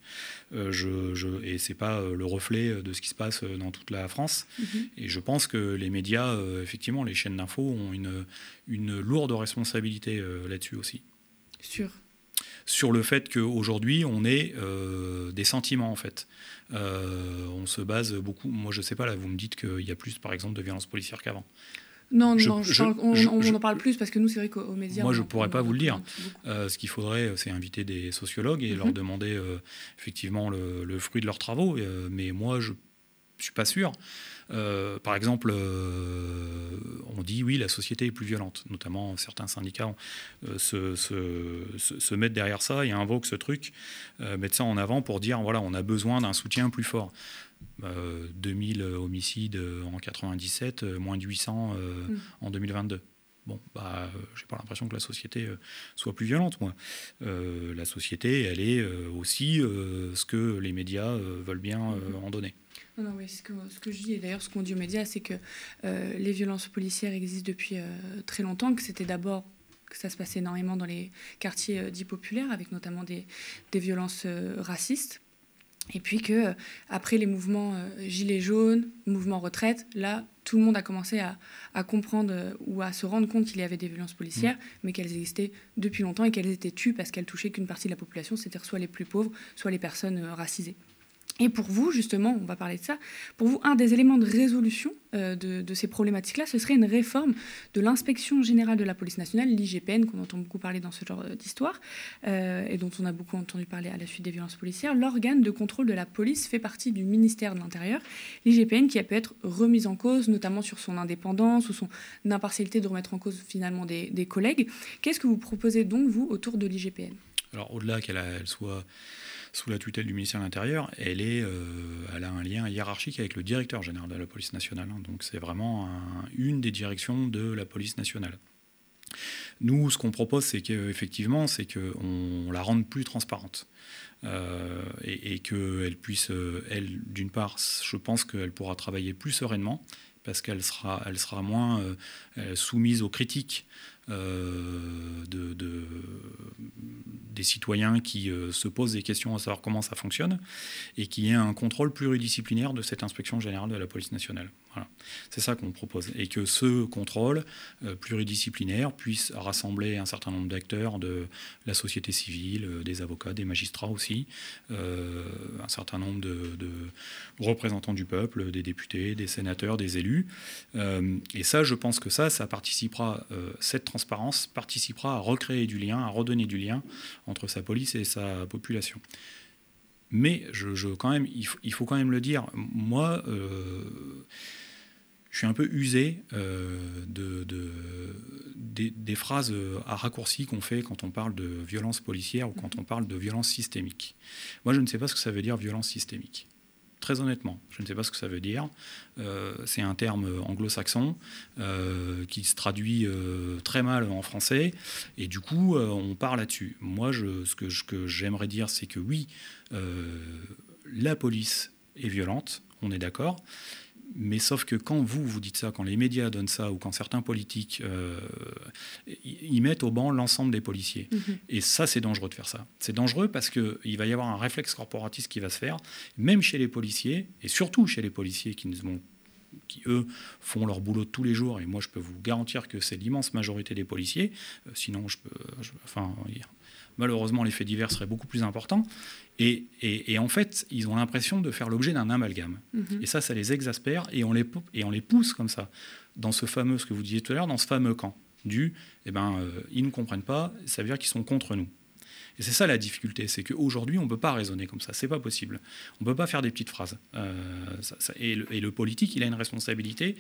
Je, je, et ce n'est pas le reflet de ce qui se passe dans toute la France. Mm-hmm. Et je pense que les médias, effectivement, les chaînes d'infos ont une, une lourde responsabilité là-dessus aussi. Sûr sur le fait qu'aujourd'hui, on est des sentiments, en fait. Euh, on se base beaucoup. Moi, je sais pas, là, vous me dites qu'il y a plus, par exemple, de violences policières qu'avant. Non, non, on, en parle plus parce que nous, c'est vrai qu'aux médias. Moi, je ne pourrais pas vous le dire. Euh, ce qu'il faudrait, c'est inviter des sociologues et leur mhm. demander euh, effectivement le, fruit de leurs travaux. mais moi, je ne suis pas sûr. Euh, par exemple, euh, on dit oui, la société est plus violente, notamment certains syndicats euh, se, se, mettent derrière ça et invoquent ce truc, mettent ça en avant pour dire voilà, on a besoin d'un soutien plus fort. 2000 homicides en 97, moins de 800 mm. en 2022. Bon, bah, j'ai pas l'impression que la société soit plus violente, moi. la société, elle est aussi ce que les médias veulent bien mm-hmm. en donner. Non, non, oui, ce que, ce que je dis, et d'ailleurs ce qu'on dit aux médias, c'est que euh, les violences policières existent depuis euh, très longtemps, que c'était d'abord que ça se passait énormément dans les quartiers euh, dits populaires, avec notamment des, des violences racistes. Et puis que après les mouvements gilets jaunes, mouvement retraite, là, tout le monde a commencé à, à comprendre ou à se rendre compte qu'il y avait des violences policières, mmh. mais qu'elles existaient depuis longtemps et qu'elles étaient tues parce qu'elles touchaient qu'une partie de la population, c'est-à-dire soit les plus pauvres, soit les personnes racisées. Et pour vous, justement, on va parler de ça, pour vous, un des éléments de résolution euh, de, ces problématiques-là, ce serait une réforme de l'inspection générale de la police nationale, l'IGPN, qu'on entend beaucoup parler dans ce genre euh, d'histoire, euh, et dont on a beaucoup entendu parler à la suite des violences policières. L'organe de contrôle de la police fait partie du ministère de l'Intérieur, l'IGPN, qui a pu être remise en cause, notamment sur son indépendance ou son impartialité de remettre en cause finalement des, des collègues. Qu'est-ce que vous proposez donc, vous, autour de l'IGPN? Alors, au-delà qu'elle soit sous la tutelle du ministère de l'Intérieur, euh, elle a un lien hiérarchique avec le directeur général de la police nationale. Hein. donc c'est vraiment une des directions de la police nationale. Nous, ce qu'on propose, c'est qu'effectivement, c'est qu'on la rende plus transparente. Euh, et, qu'elle puisse, euh, d'une part, je pense qu'elle pourra travailler plus sereinement, parce qu'elle sera, elle sera moins soumise aux critiques euh, de, des citoyens qui euh, se posent des questions à savoir comment ça fonctionne et qui ait un contrôle pluridisciplinaire de cette inspection générale de la police nationale. C'est ça qu'on propose. Et que ce contrôle euh, pluridisciplinaire puisse rassembler un certain nombre d'acteurs de la société civile, euh, des avocats, des magistrats aussi, euh, un certain nombre de, représentants du peuple, des députés, des sénateurs, des élus. et ça, je pense que ça, ça participera, cette transparence participera à recréer du lien, à redonner du lien entre sa police et sa population. Mais je, quand même, il, faut, quand même le dire. Moi, je suis un peu usé de, des, phrases à raccourci qu'on fait quand on parle de violence policière ou quand on parle de violence systémique. Moi, je ne sais pas ce que ça veut dire violence systémique très honnêtement. Je ne sais pas ce que ça veut dire. Euh, c'est un terme anglo-saxon euh, qui se traduit euh, très mal en français. Et du coup, on part là-dessus. Moi, je, ce que, j'aimerais dire, c'est que oui, la police est violente, on est d'accord. Mais sauf que quand vous, vous dites ça, quand les médias donnent ça, ou quand certains politiques euh, y mettent au banc l'ensemble des policiers. Mhm. Et ça, c'est dangereux de faire ça. C'est dangereux parce qu'il va y avoir un réflexe corporatiste qui va se faire, même chez les policiers, et surtout chez les policiers qui, qui eux, font leur boulot tous les jours. Et moi, je peux vous garantir que c'est l'immense majorité des policiers. Euh, sinon, je peux... enfin, malheureusement, les faits divers seraient beaucoup plus importants. Et, en fait, ils ont l'impression de faire l'objet d'un amalgame. Mhm. Et ça, ça les exaspère et on les, et on les pousse comme ça, dans ce fameux, ce que vous disiez tout à l'heure, dans ce fameux camp du, eh ben, euh, ils ne comprennent pas, ça veut dire qu'ils sont contre nous. Et c'est ça la difficulté, c'est qu'aujourd'hui, on ne peut pas raisonner comme ça, c'est pas possible. On ne peut pas faire des petites phrases. Euh, et, le, politique, il a une responsabilité,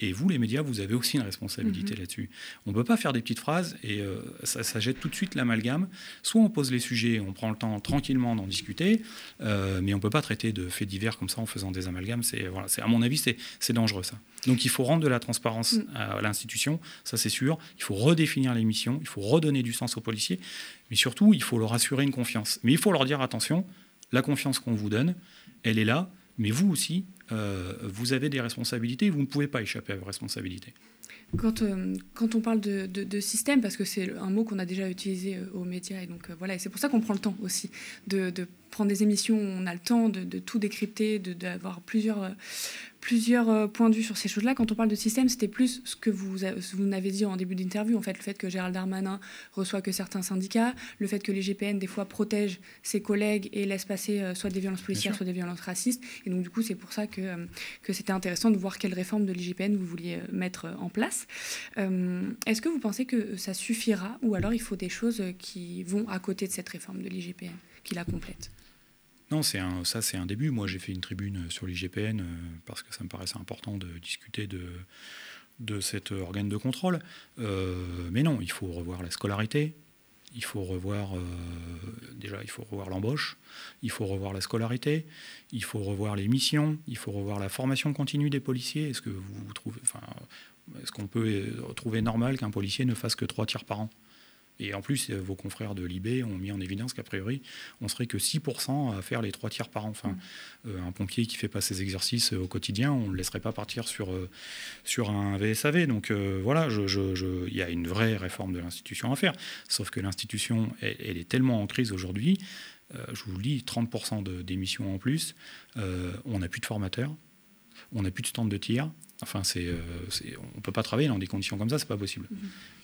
et vous, les médias, vous avez aussi une responsabilité mhm. là-dessus. On ne peut pas faire des petites phrases et euh, ça, jette tout de suite l'amalgame. Soit on pose les sujets, on prend le temps tranquillement d'en discuter, euh, mais on ne peut pas traiter de faits divers comme ça en faisant des amalgames. C'est, voilà, c'est, à mon avis, c'est, dangereux ça. Donc il faut rendre de la transparence mm. à l'institution, ça c'est sûr. Il faut redéfinir les missions, il faut redonner du sens aux policiers, mais surtout, il faut leur assurer une confiance. Mais il faut leur dire attention, la confiance qu'on vous donne, elle est là, mais vous aussi, euh, vous avez des responsabilités, vous ne pouvez pas échapper à vos responsabilités. Quand, euh, quand on parle de, système, parce que c'est un mot qu'on a déjà utilisé euh, aux médias, et donc voilà, et c'est pour ça qu'on prend le temps aussi de, prendre des émissions où on a le temps de, tout décrypter, d'avoir plusieurs, plusieurs euh, points de vue sur ces choses-là. Quand on parle de système, c'était plus ce que vous, vous n'avez dit en début d'interview, en fait, le fait que Gérald Darmanin reçoit que certains syndicats, le fait que les GPN, des fois, protègent ses collègues et laissent passer euh, soit des violences policières, soit des violences racistes. Et donc, du coup, c'est pour ça que, euh, que c'était intéressant de voir quelle réforme de l'IGPN vous vouliez mettre en place. Est-ce que vous pensez que ça suffira ou alors il faut des choses qui vont à côté de cette réforme de l'IGPN, qui la complètent non, ça c'est un début. Moi j'ai fait une tribune sur l'IGPN euh, parce que ça me paraissait important de discuter de, de cet organe de contrôle. Euh, mais non, il faut revoir la scolarité, il faut revoir euh, déjà il faut revoir l'embauche, il faut revoir la scolarité, il faut revoir les missions, il faut revoir la formation continue des policiers. Est-ce que vous trouvez, enfin, est-ce qu'on peut trouver normal qu'un policier ne fasse que trois tirs par an? Et en plus, vos confrères de l'IB ont mis en évidence qu'a priori, on serait que 6% à faire les trois tiers par an. Enfin, euh, un pompier qui fait pas ses exercices au quotidien, on ne le laisserait pas partir sur, euh, sur un VSAV. Donc euh, voilà, il y a une vraie réforme de l'institution à faire. Sauf que l'institution, elle, est tellement en crise aujourd'hui. je vous le dis, 30% d'émissions en plus. on n'a plus de formateurs. On n'a plus de stand de tir. Enfin, c'est, on ne peut pas travailler dans des conditions comme ça, c'est pas possible. Mm-hmm. Euh,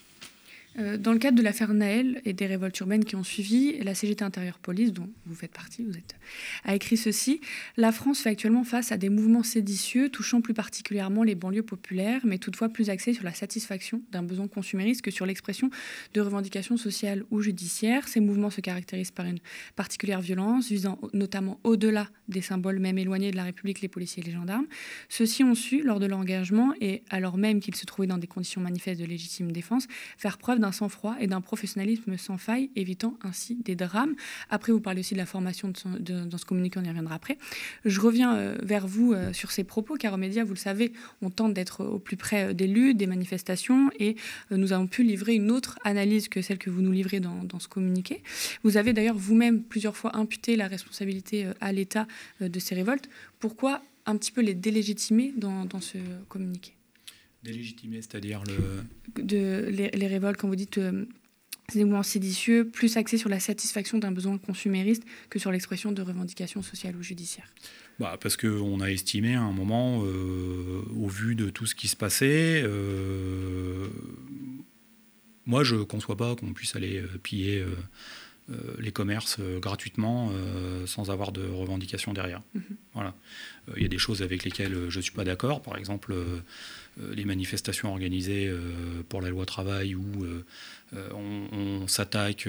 dans le cadre de l'affaire Naël et des révoltes urbaines qui ont suivi, la CGT Intérieure Police, dont vous faites partie, vous êtes, a écrit ceci La France fait actuellement face à des mouvements séditieux touchant plus particulièrement les banlieues populaires, mais toutefois plus axés sur la satisfaction d'un besoin consumériste que sur l'expression de revendications sociales ou judiciaires. Ces mouvements se caractérisent par une particulière violence, visant notamment au-delà des symboles même éloignés de la République, les policiers et les gendarmes. Ceux-ci ont su, lors de leur engagement, et alors même qu'ils se trouvaient dans des conditions manifestes de légitime défense, faire preuve d'un sang-froid et d'un professionnalisme sans faille, évitant ainsi des drames. Après, vous parlez aussi de la formation dans ce communiqué, on y reviendra après. Je reviens euh, vers vous euh, sur ces propos, car aux médias, vous le savez, on tente d'être au plus près euh, des luttes, des manifestations, et nous avons pu livrer une autre analyse que celle que vous nous livrez dans, ce communiqué. Vous avez d'ailleurs vous-même plusieurs fois imputé la responsabilité à l'État de ces révoltes. Pourquoi un petit peu les délégitimer dans ce communiqué? Délégitimer, c'est-à-dire le... De, les, révoltes, quand vous dites euh, des mouvements séditieux, plus axés sur la satisfaction d'un besoin consumériste que sur l'expression de revendications sociales ou judiciaires bah, Parce qu'on a estimé à un moment, euh, au vu de tout ce qui se passait, euh, moi je ne conçois pas qu'on puisse aller piller les commerces gratuitement sans avoir de revendication derrière. Mhm. Voilà. Il y a des choses avec lesquelles je ne suis pas d'accord. Par exemple, les manifestations organisées pour la loi travail où on, s'attaque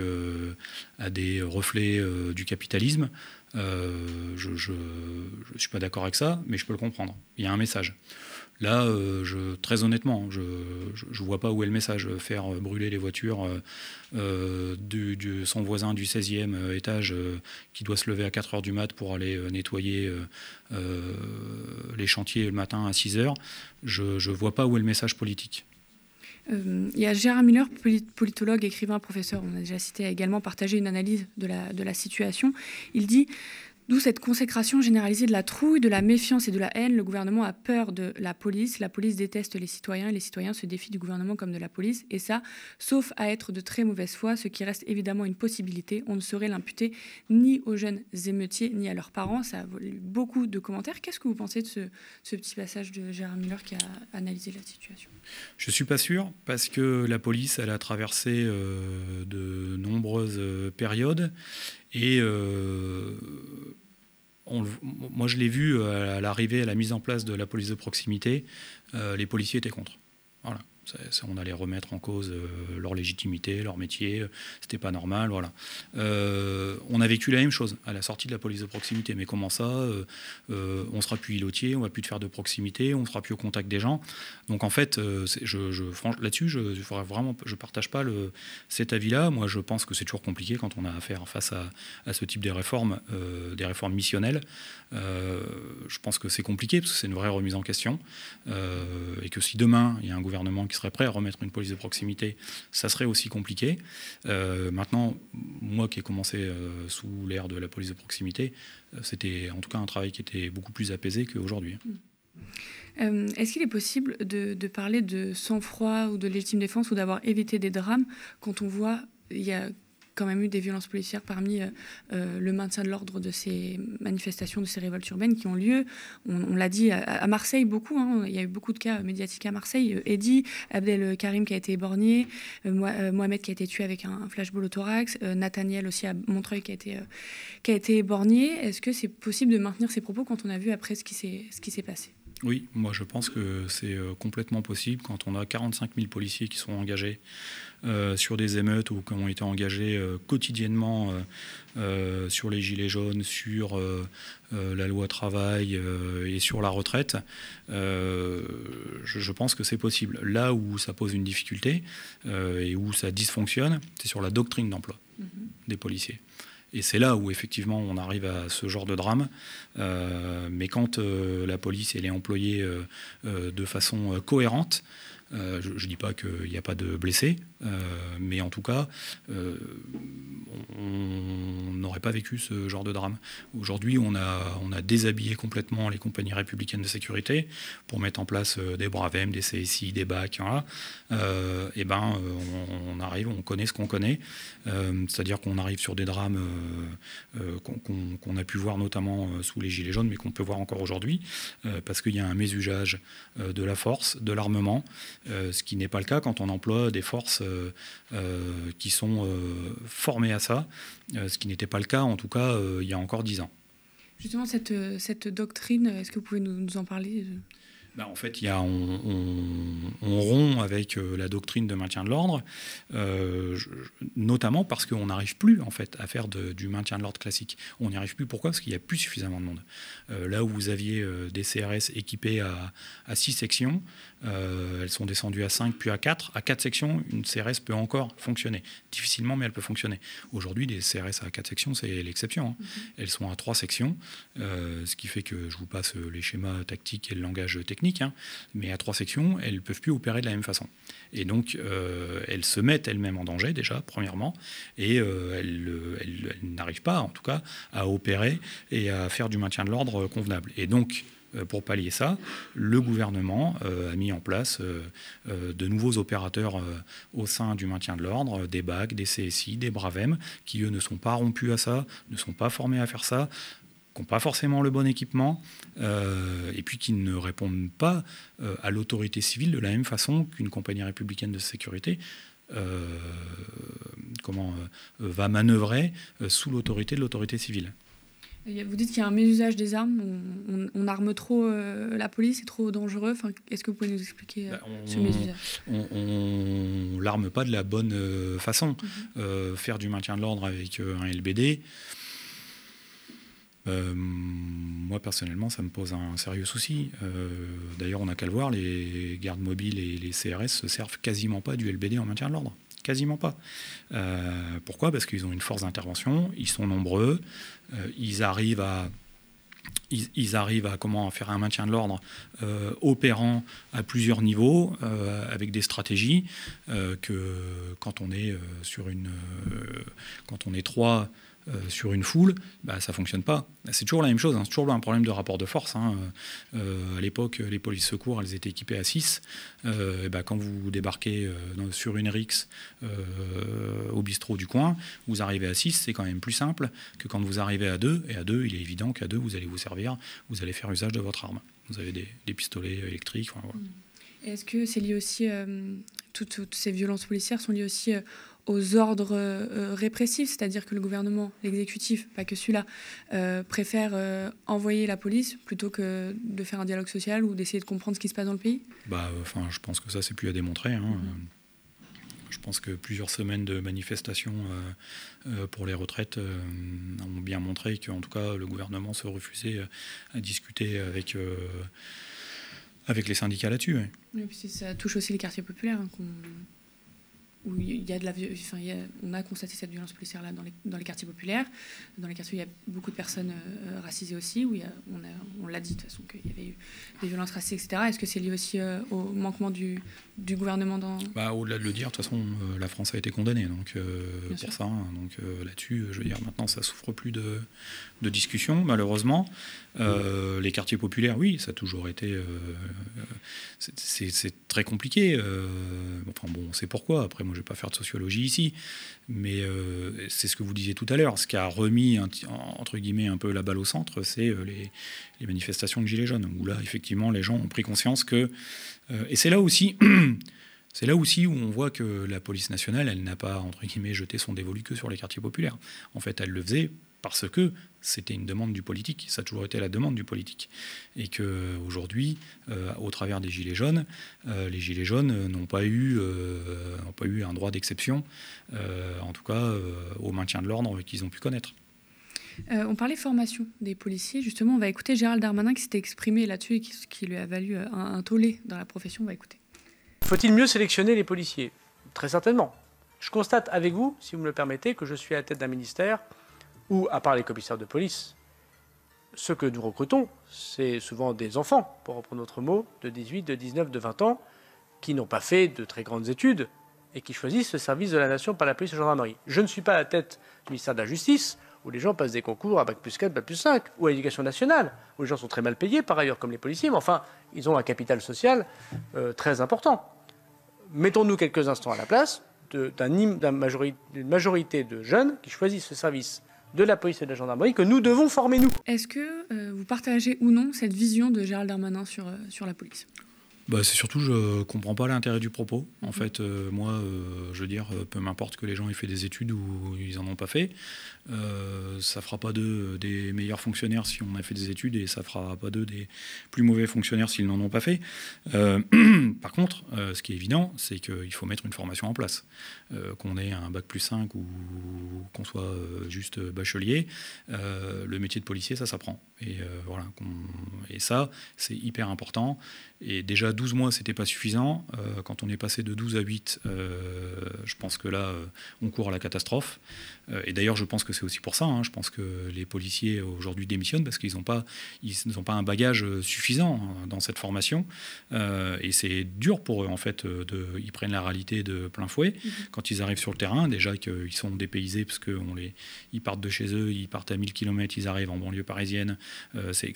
à des reflets du capitalisme. je ne suis pas d'accord avec ça, mais je peux le comprendre. Il y a un message. Là, euh, très honnêtement, je ne vois pas où est le message. Faire brûler les voitures euh, de son voisin du 16e étage qui doit se lever à 4 heures du mat pour aller nettoyer les chantiers le matin à 6 heures, je ne vois pas où est le message politique. il y a Gérard Miller, politologue, écrivain, professeur, on a déjà cité, également partagé une analyse de la situation. Il dit D'où cette consécration généralisée de la trouille, de la méfiance et de la haine. Le gouvernement a peur de la police, la police déteste les citoyens et les citoyens se défient du gouvernement comme de la police. Et ça, sauf à être de très mauvaise foi, ce qui reste évidemment une possibilité, on ne saurait l'imputer ni aux jeunes émeutiers ni à leurs parents. Ça a eu beaucoup de commentaires. Qu'est-ce que vous pensez de ce, petit passage de Gérard Miller qui a analysé la situation? Je ne suis pas sûr parce que la police, elle a traversé euh, de nombreuses euh, périodes et euh, moi, je l'ai vu à l'arrivée, à la mise en place de la police de proximité, euh, les policiers étaient contre. Voilà on allait remettre en cause euh, leur légitimité, leur métier, c'était pas normal, voilà. Euh, on a vécu la même chose à la sortie de la police de proximité, mais comment ça euh, On sera plus îlotier, on va plus faire de proximité, on sera plus au contact des gens. Donc en fait, je, je là-dessus, je, je vraiment, je partage pas le, cet avis-là. Moi, je pense que c'est toujours compliqué quand on a affaire face à, à ce type de réformes, des réformes missionnelles. je pense que c'est compliqué parce que c'est une vraie remise en question et que si demain il y a un gouvernement qui serait prêt à remettre une police de proximité, ça serait aussi compliqué. Euh, maintenant, moi qui ai commencé euh, sous l'ère de la police de proximité, euh, c'était en tout cas un travail qui était beaucoup plus apaisé qu'aujourd'hui. Est-ce qu'il est possible de, de parler de sang-froid ou de légitime défense ou d'avoir évité des drames quand on voit il y a quand même eu des violences policières parmi euh, euh, le maintien de l'ordre de ces manifestations, de ces révoltes urbaines qui ont lieu. On, l'a dit à, Marseille beaucoup, hein. il y a eu beaucoup de cas médiatiques à Marseille. Euh, Eddy, Abdel Karim qui a été éborgné, Mohamed qui a été tué avec un, flashball au thorax, Nathaniel aussi à Montreuil qui a été, qui été éborgné. Est-ce que c'est possible de maintenir ces propos quand on a vu après ce qui s'est passé? Oui, moi je pense que c'est complètement possible quand on a 45 000 policiers qui sont engagés sur des émeutes ou qui ont été engagés euh, quotidiennement euh, sur les gilets jaunes, sur la loi travail et sur la retraite, je, pense que c'est possible. Là où ça pose une difficulté et où ça dysfonctionne, c'est sur la doctrine d'emploi mm-hmm. des policiers. Et c'est là où effectivement on arrive à ce genre de drame. mais quand la police elle est employée de façon cohérente, euh, je ne dis pas qu'il n'y a pas de blessés, euh, mais en tout cas, euh, on n'aurait pas vécu ce genre de drame. Aujourd'hui, on a, déshabillé complètement les compagnies républicaines de sécurité pour mettre en place des Bravem, des CSI, des BAC. et ben, on, arrive, on connaît ce qu'on connaît, c'est-à-dire qu'on arrive sur des drames qu'on a pu voir notamment sous les Gilets jaunes, mais qu'on peut voir encore aujourd'hui, parce qu'il y a un mésusage de la force, de l'armement, euh, ce qui n'est pas le cas quand on emploie des forces euh, euh, qui sont formées à ça, ce qui n'était pas le cas en tout cas il y a encore dix ans. Justement, cette, cette doctrine, est-ce que vous pouvez nous en parler bah, en fait, il y a, on, rompt avec euh, la doctrine de maintien de l'ordre, euh, notamment parce qu'on n'arrive plus en fait à faire du maintien de l'ordre classique. On n'y arrive plus. Pourquoi? Parce qu'il n'y a plus suffisamment de monde. Euh, là où vous aviez des CRS équipés à, à six sections, elles sont descendues à 5 puis à 4. À 4 sections, une CRS peut encore fonctionner. Difficilement, mais elle peut fonctionner. Aujourd'hui, des CRS à 4 sections, c'est l'exception. Hein. Mm-hmm. Elles sont à 3 sections, ce qui fait que je vous passe les schémas tactiques et le langage technique Hein. mais à trois sections, elles ne peuvent plus opérer de la même façon. Et donc, euh, elles se mettent elles-mêmes en danger déjà, premièrement, et euh, elles, n'arrivent pas, en tout cas, à opérer et à faire du maintien de l'ordre convenable. Et donc, euh, pour pallier ça, le gouvernement a mis en place de nouveaux opérateurs au sein du maintien de l'ordre, des BAC, des CSI, des BRAVEM, qui eux ne sont pas rompus à ça, ne sont pas formés à faire ça, qui n'ont pas forcément le bon équipement, euh, et puis qui ne répondent pas euh, à l'autorité civile de la même façon qu'une compagnie républicaine de sécurité. Euh, comment va manœuvrer sous l'autorité de l'autorité civile. Vous dites qu'il y a un mésusage des armes, on, arme trop la police, c'est trop dangereux. Enfin, Est-ce que vous pouvez nous expliquer bah, ce mésusage? On ne l'arme pas de la bonne façon. Mhm. faire du maintien de l'ordre avec un LBD, euh, moi, personnellement, ça me pose un sérieux souci. Euh, d'ailleurs, on n'a qu'à le voir, les gardes mobiles et les CRS se servent quasiment pas du LBD en maintien de l'ordre. Quasiment pas. Euh, pourquoi? Parce qu'ils ont une force d'intervention, ils sont nombreux, ils arrivent à ils, arrivent à comment faire un maintien de l'ordre opérant à plusieurs niveaux avec des stratégies que quand on est sur une quand on est trois euh, sur une foule, bah, ça fonctionne pas. C'est toujours la même chose, hein. c'est toujours un problème de rapport de force. Hein. Euh, à l'époque, les polices secours, elles étaient équipées à 6. Euh, bah, quand vous débarquez sur une RIX au bistrot du coin, vous arrivez à 6, c'est quand même plus simple que quand vous arrivez à 2. Et à 2, il est évident qu'à 2, vous allez vous servir, vous allez faire usage de votre arme. Vous avez des, pistolets électriques. Est-ce que c'est lié aussi, toutes, ces violences policières sont liées aussi aux ordres euh, répressifs, c'est-à-dire que le gouvernement, l'exécutif, pas que celui-là, euh, préfère euh, envoyer la police plutôt que de faire un dialogue social ou d'essayer de comprendre ce qui se passe dans le pays? Bah, enfin, Je pense que ça, c'est plus à démontrer. Hein. Mm-hmm. Je pense que plusieurs semaines de manifestations pour les retraites ont bien montré qu'en tout cas, le gouvernement se refusait à discuter avec, avec les syndicats là-dessus. ça touche aussi les quartiers populaires. Hein, où on a constaté cette violence policière là dans les, quartiers populaires, dans les quartiers où il y a beaucoup de personnes euh, racisées aussi, où on l'a dit de toute façon qu'il y avait eu des violences racistes, etc. Est-ce que c'est lié aussi euh, au manquement du, du gouvernement dans... Bah, Au-delà de le dire, de toute façon, euh, la France a été condamnée donc, pour ça. Hein. donc là-dessus, je veux dire, maintenant, ça souffre plus de, de discussion, malheureusement. les quartiers populaires, oui, ça a toujours été... c'est très compliqué. enfin bon, on sait pourquoi. Après, moi, je ne vais pas faire de sociologie ici, mais euh, c'est ce que vous disiez tout à l'heure. Ce qui a remis, entre guillemets, un peu la balle au centre, c'est euh, les, manifestations de Gilets jaunes, où là, effectivement, les gens ont pris conscience que... Euh, et c'est là aussi... C'est là aussi où on voit que la police nationale, elle n'a pas, entre guillemets, jeté son dévolu que sur les quartiers populaires. En fait, elle le faisait parce que c'était une demande du politique, ça a toujours été la demande du politique. Et qu'aujourd'hui, euh, au travers des Gilets jaunes, euh, les Gilets jaunes n'ont pas, eu, euh, pas eu un droit d'exception, en tout cas au maintien de l'ordre qu'ils ont pu connaître. on parlait formation des policiers. Justement, on va écouter Gérald Darmanin qui s'était exprimé là-dessus et qui, lui a valu un, un tollé dans la profession. On va écouter. Faut-il mieux sélectionner les policiers? Très certainement. Je constate avec vous, si vous me le permettez, que je suis à la tête d'un ministère ou à part les commissaires de police, ce que nous recrutons, c'est souvent des enfants, pour reprendre notre mot, de 18, de 19, de 20 ans, qui n'ont pas fait de très grandes études et qui choisissent ce service de la nation par la police et la gendarmerie. Je ne suis pas à la tête du ministère de la Justice, où les gens passent des concours à Bac plus 4, Bac plus 5, ou à l'éducation nationale, où les gens sont très mal payés, par ailleurs, comme les policiers, mais enfin, ils ont un capital social euh, très important. Mettons-nous quelques instants à la place d'une majorité de jeunes qui choisissent ce service de la police et de la gendarmerie que nous devons former nous. Est-ce que euh, vous partagez ou non cette vision de Gérald Darmanin sur, euh, sur la police? Bah, c'est surtout, je comprends pas l'intérêt du propos. En fait, euh, moi, euh, je veux dire, euh, peu m'importe que les gens aient fait des études ou ils en ont pas fait, ça fera pas d'eux des meilleurs fonctionnaires si on a fait des études et ça fera pas d'eux des plus mauvais fonctionnaires s'ils n'en ont pas fait. par contre, ce qui est évident, c'est qu'il faut mettre une formation en place. Qu'on ait un bac plus 5 ou qu'on soit juste bachelier, le métier de policier, ça s'apprend. Et ça, c'est hyper important. Et déjà 12 mois, c'était pas suffisant. Euh, quand on est passé de 12 à 8, euh, je pense que là, euh, on court à la catastrophe. Et d'ailleurs, je pense que c'est aussi pour ça. Hein. je pense que les policiers aujourd'hui démissionnent parce qu'ils n'ont pas, ils n'ont pas un bagage suffisant hein, dans cette formation. et c'est dur pour eux, en fait. De, ils prennent la réalité de plein fouet. Mm-hmm. Quand ils arrivent sur le terrain, déjà qu'ils sont dépaysés parce qu'on les, ils partent de chez eux, ils partent à 1000 km, ils arrivent en banlieue parisienne. c'est,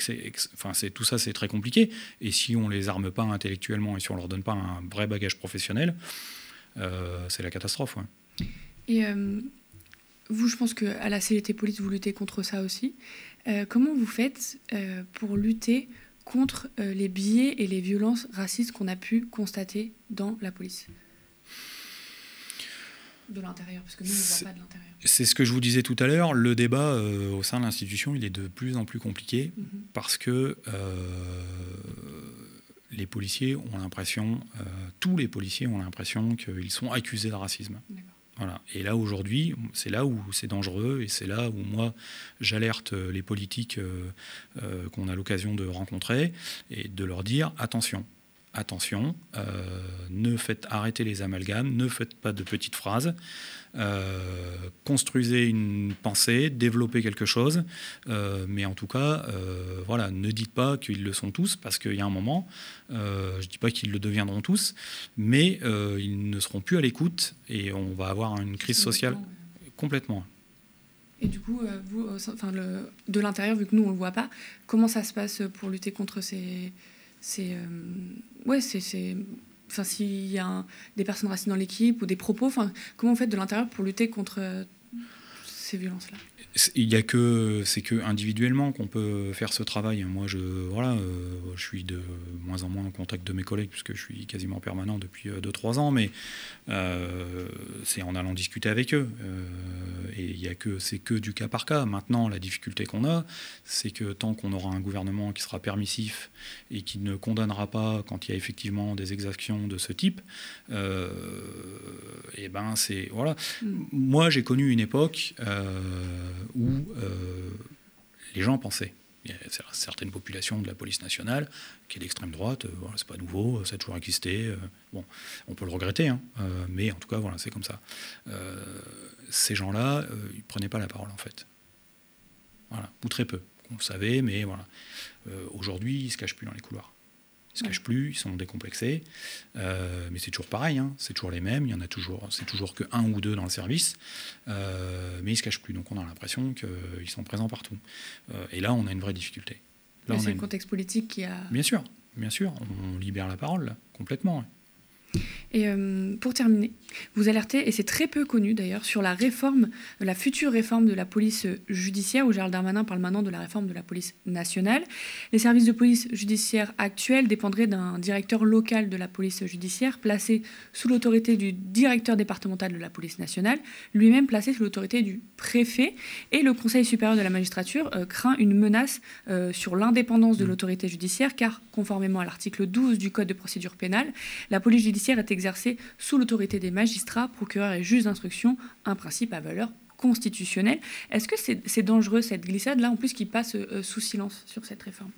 enfin, c'est, tout ça, c'est très compliqué. Et si on les arme pas intellectuellement et si on leur donne pas un vrai bagage professionnel, euh, c'est la catastrophe. Et euh, vous, je pense qu'à la CGT Police, vous luttez contre ça aussi. Euh, comment vous faites pour lutter contre les biais et les violences racistes qu'on a pu constater dans la police? De l'intérieur Parce que nous, on ne voit pas de l'intérieur. C'est ce que je vous disais tout à l'heure. Le débat au sein de l'institution, il est de plus en plus compliqué mhm. parce que les policiers ont l'impression, tous les policiers ont l'impression qu'ils sont accusés de racisme. Et là, aujourd'hui, c'est là où c'est dangereux et c'est là où moi, j'alerte les politiques euh, euh, qu'on a l'occasion de rencontrer et de leur dire attention, attention, euh, ne faites arrêter les amalgames, ne faites pas de petites phrases. Euh, construisez une pensée, développez quelque chose, euh, mais en tout cas, voilà, ne dites pas qu'ils le sont tous, parce qu'il y a un moment, je ne dis pas qu'ils le deviendront tous, mais ils ne seront plus à l'écoute et on va avoir une crise sociale complètement. Et du coup, vous, enfin, le, de l'intérieur, vu que nous, on ne le voit pas, comment ça se passe pour lutter contre ces... ces ouais, c'est enfin, s'il y a des personnes racines dans l'équipe ou des propos, enfin, comment vous faites de l'intérieur pour lutter contre euh, ces violences-là? Il y a que c'est que individuellement qu'on peut faire ce travail. Moi, je voilà, euh, je suis de moins en moins en contact de mes collègues puisque je suis quasiment permanent depuis 2-3 euh, ans, mais euh, c'est en allant discuter avec eux. Et il y a que c'est que du cas par cas. Maintenant, la difficulté qu'on a, c'est que tant qu'on aura un gouvernement qui sera permissif et qui ne condamnera pas quand il y a effectivement des exactions de ce type, et ben c'est voilà. Mm. Moi, j'ai connu une époque où euh, les gens pensaient. Il y a certaines populations de la police nationale qui est d'extrême droite, euh, c'est pas nouveau, ça a toujours existé. Euh, bon, on peut le regretter, hein, mais en tout cas, voilà, c'est comme ça. ces gens-là, ils prenaient pas la parole en fait. Voilà, ou très peu. On le savait, mais voilà. Aujourd'hui, ils se cachent plus dans les couloirs. Ils se cachent plus, ils sont décomplexés. Euh, mais c'est toujours pareil, hein. c'est toujours les mêmes. Il y en a toujours, c'est toujours que un ou deux dans le service, euh, mais ils se cachent plus. Donc on a l'impression qu'ils sont présents partout. Euh, et là, on a une vraie difficulté. Là, c'est le contexte politique qui a. Bien sûr, bien sûr, on libère la parole complètement. Et euh, pour terminer, vous alertez, et c'est très peu connu d'ailleurs, sur la réforme, la future réforme de la police judiciaire, où Gérald Darmanin parle maintenant de la réforme de la police nationale. Les services de police judiciaire actuels dépendraient d'un directeur local de la police judiciaire, placé sous l'autorité du directeur départemental de la police nationale, lui-même placé sous l'autorité du préfet. Et le Conseil supérieur de la magistrature euh, craint une menace euh, sur l'indépendance de mmh. l'autorité judiciaire, car conformément à l'article 12 du Code de procédure pénale, la police judiciaire est exercée sous l'autorité des magistrats, procureurs et juges d'instruction, un principe à valeur constitutionnelle. Est-ce que c'est dangereux cette glissade-là, en plus qui passe euh, sous silence sur cette réforme?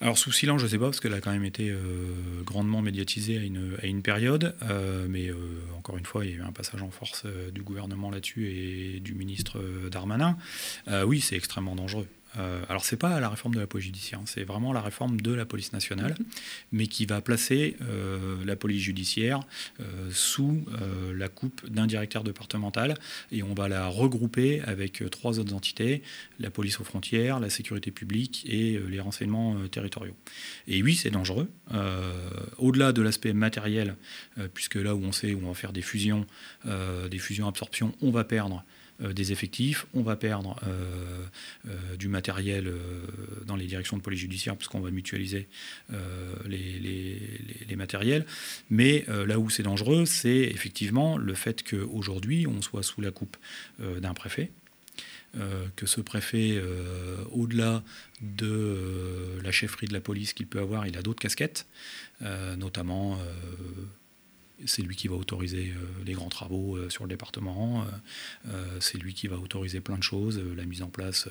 Alors sous silence, je ne sais pas, parce qu'elle a quand même été euh, grandement médiatisée à une, à une période, euh, mais encore une fois, il y a eu un passage en force du gouvernement là-dessus et du ministre Darmanin. oui, c'est extrêmement dangereux. Euh, alors c'est pas la réforme de la police judiciaire, hein, c'est vraiment la réforme de la police nationale, mhm. mais qui va placer euh, la police judiciaire euh, sous la coupe d'un directeur départemental et on va la regrouper avec trois autres entités la police aux frontières, la sécurité publique et les renseignements territoriaux. Et oui, c'est dangereux. Au-delà de l'aspect matériel, puisque là où on sait où on va faire des fusions, des fusions-absorptions, on va perdre des effectifs, on va perdre euh, euh, du matériel dans les directions de police judiciaire puisqu'on va mutualiser les, matériels. Mais là où c'est dangereux, c'est effectivement le fait qu'aujourd'hui, on soit sous la coupe d'un préfet, que ce préfet, au-delà de la chefferie de la police qu'il peut avoir, il a d'autres casquettes, notamment c'est lui qui va autoriser euh, les grands travaux euh, sur le département, euh, c'est lui qui va autoriser plein de choses, la mise en place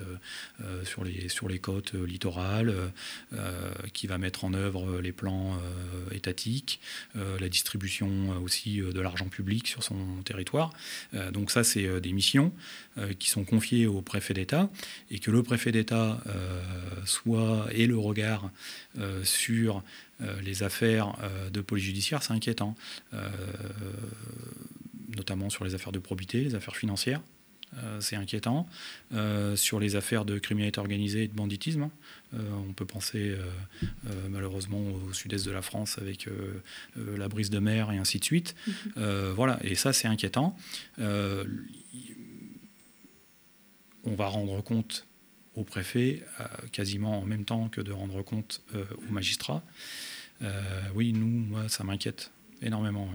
sur, les, côtes littorales, qui va mettre en œuvre les plans étatiques, la distribution aussi de l'argent public sur son territoire. donc ça, c'est des missions qui sont confiées au préfet d'État et que le préfet d'État soit ait le regard sur les affaires euh, de police judiciaire, c'est inquiétant, euh, notamment sur les affaires de probité, les affaires financières. c'est inquiétant. sur les affaires de criminalité organisée et de banditisme, on peut penser malheureusement au sud-est de la France avec la brise de mer et ainsi de suite. Mhm. voilà, et ça c'est inquiétant. on va rendre compte au préfet quasiment en même temps que de rendre compte aux magistrats. Euh, oui, nous, moi, ça m'inquiète énormément.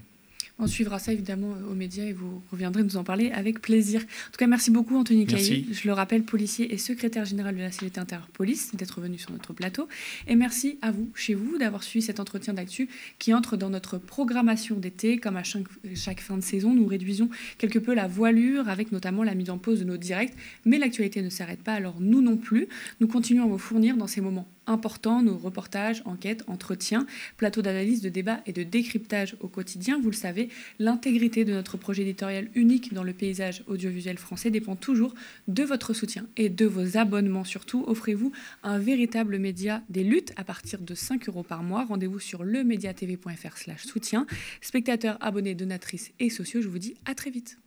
On suivra ça évidemment aux médias et vous reviendrez nous en parler avec plaisir. En tout cas, merci beaucoup Anthony Caillé. Je le rappelle, policier et secrétaire général de la CGT Interpolice, d'être venu sur notre plateau. Et merci à vous, chez vous, d'avoir suivi cet entretien d'actu qui entre dans notre programmation d'été. Comme à chaque, chaque fin de saison, nous réduisons quelque peu la voilure avec notamment la mise en pause de nos directs. Mais l'actualité ne s'arrête pas, alors nous non plus. Nous continuons à vous fournir dans ces moments importants nos reportages, enquêtes, entretiens, plateaux d'analyse, de débat et de décryptage au quotidien. Vous le savez, l'intégrité de notre projet éditorial unique dans le paysage audiovisuel français dépend toujours de votre soutien et de vos abonnements surtout. Offrez-vous un véritable média des luttes à partir de 5 euros par mois. Rendez-vous sur lemediatv.fr slash soutien. Spectateurs, abonnés, donatrices et sociaux, je vous dis à très vite.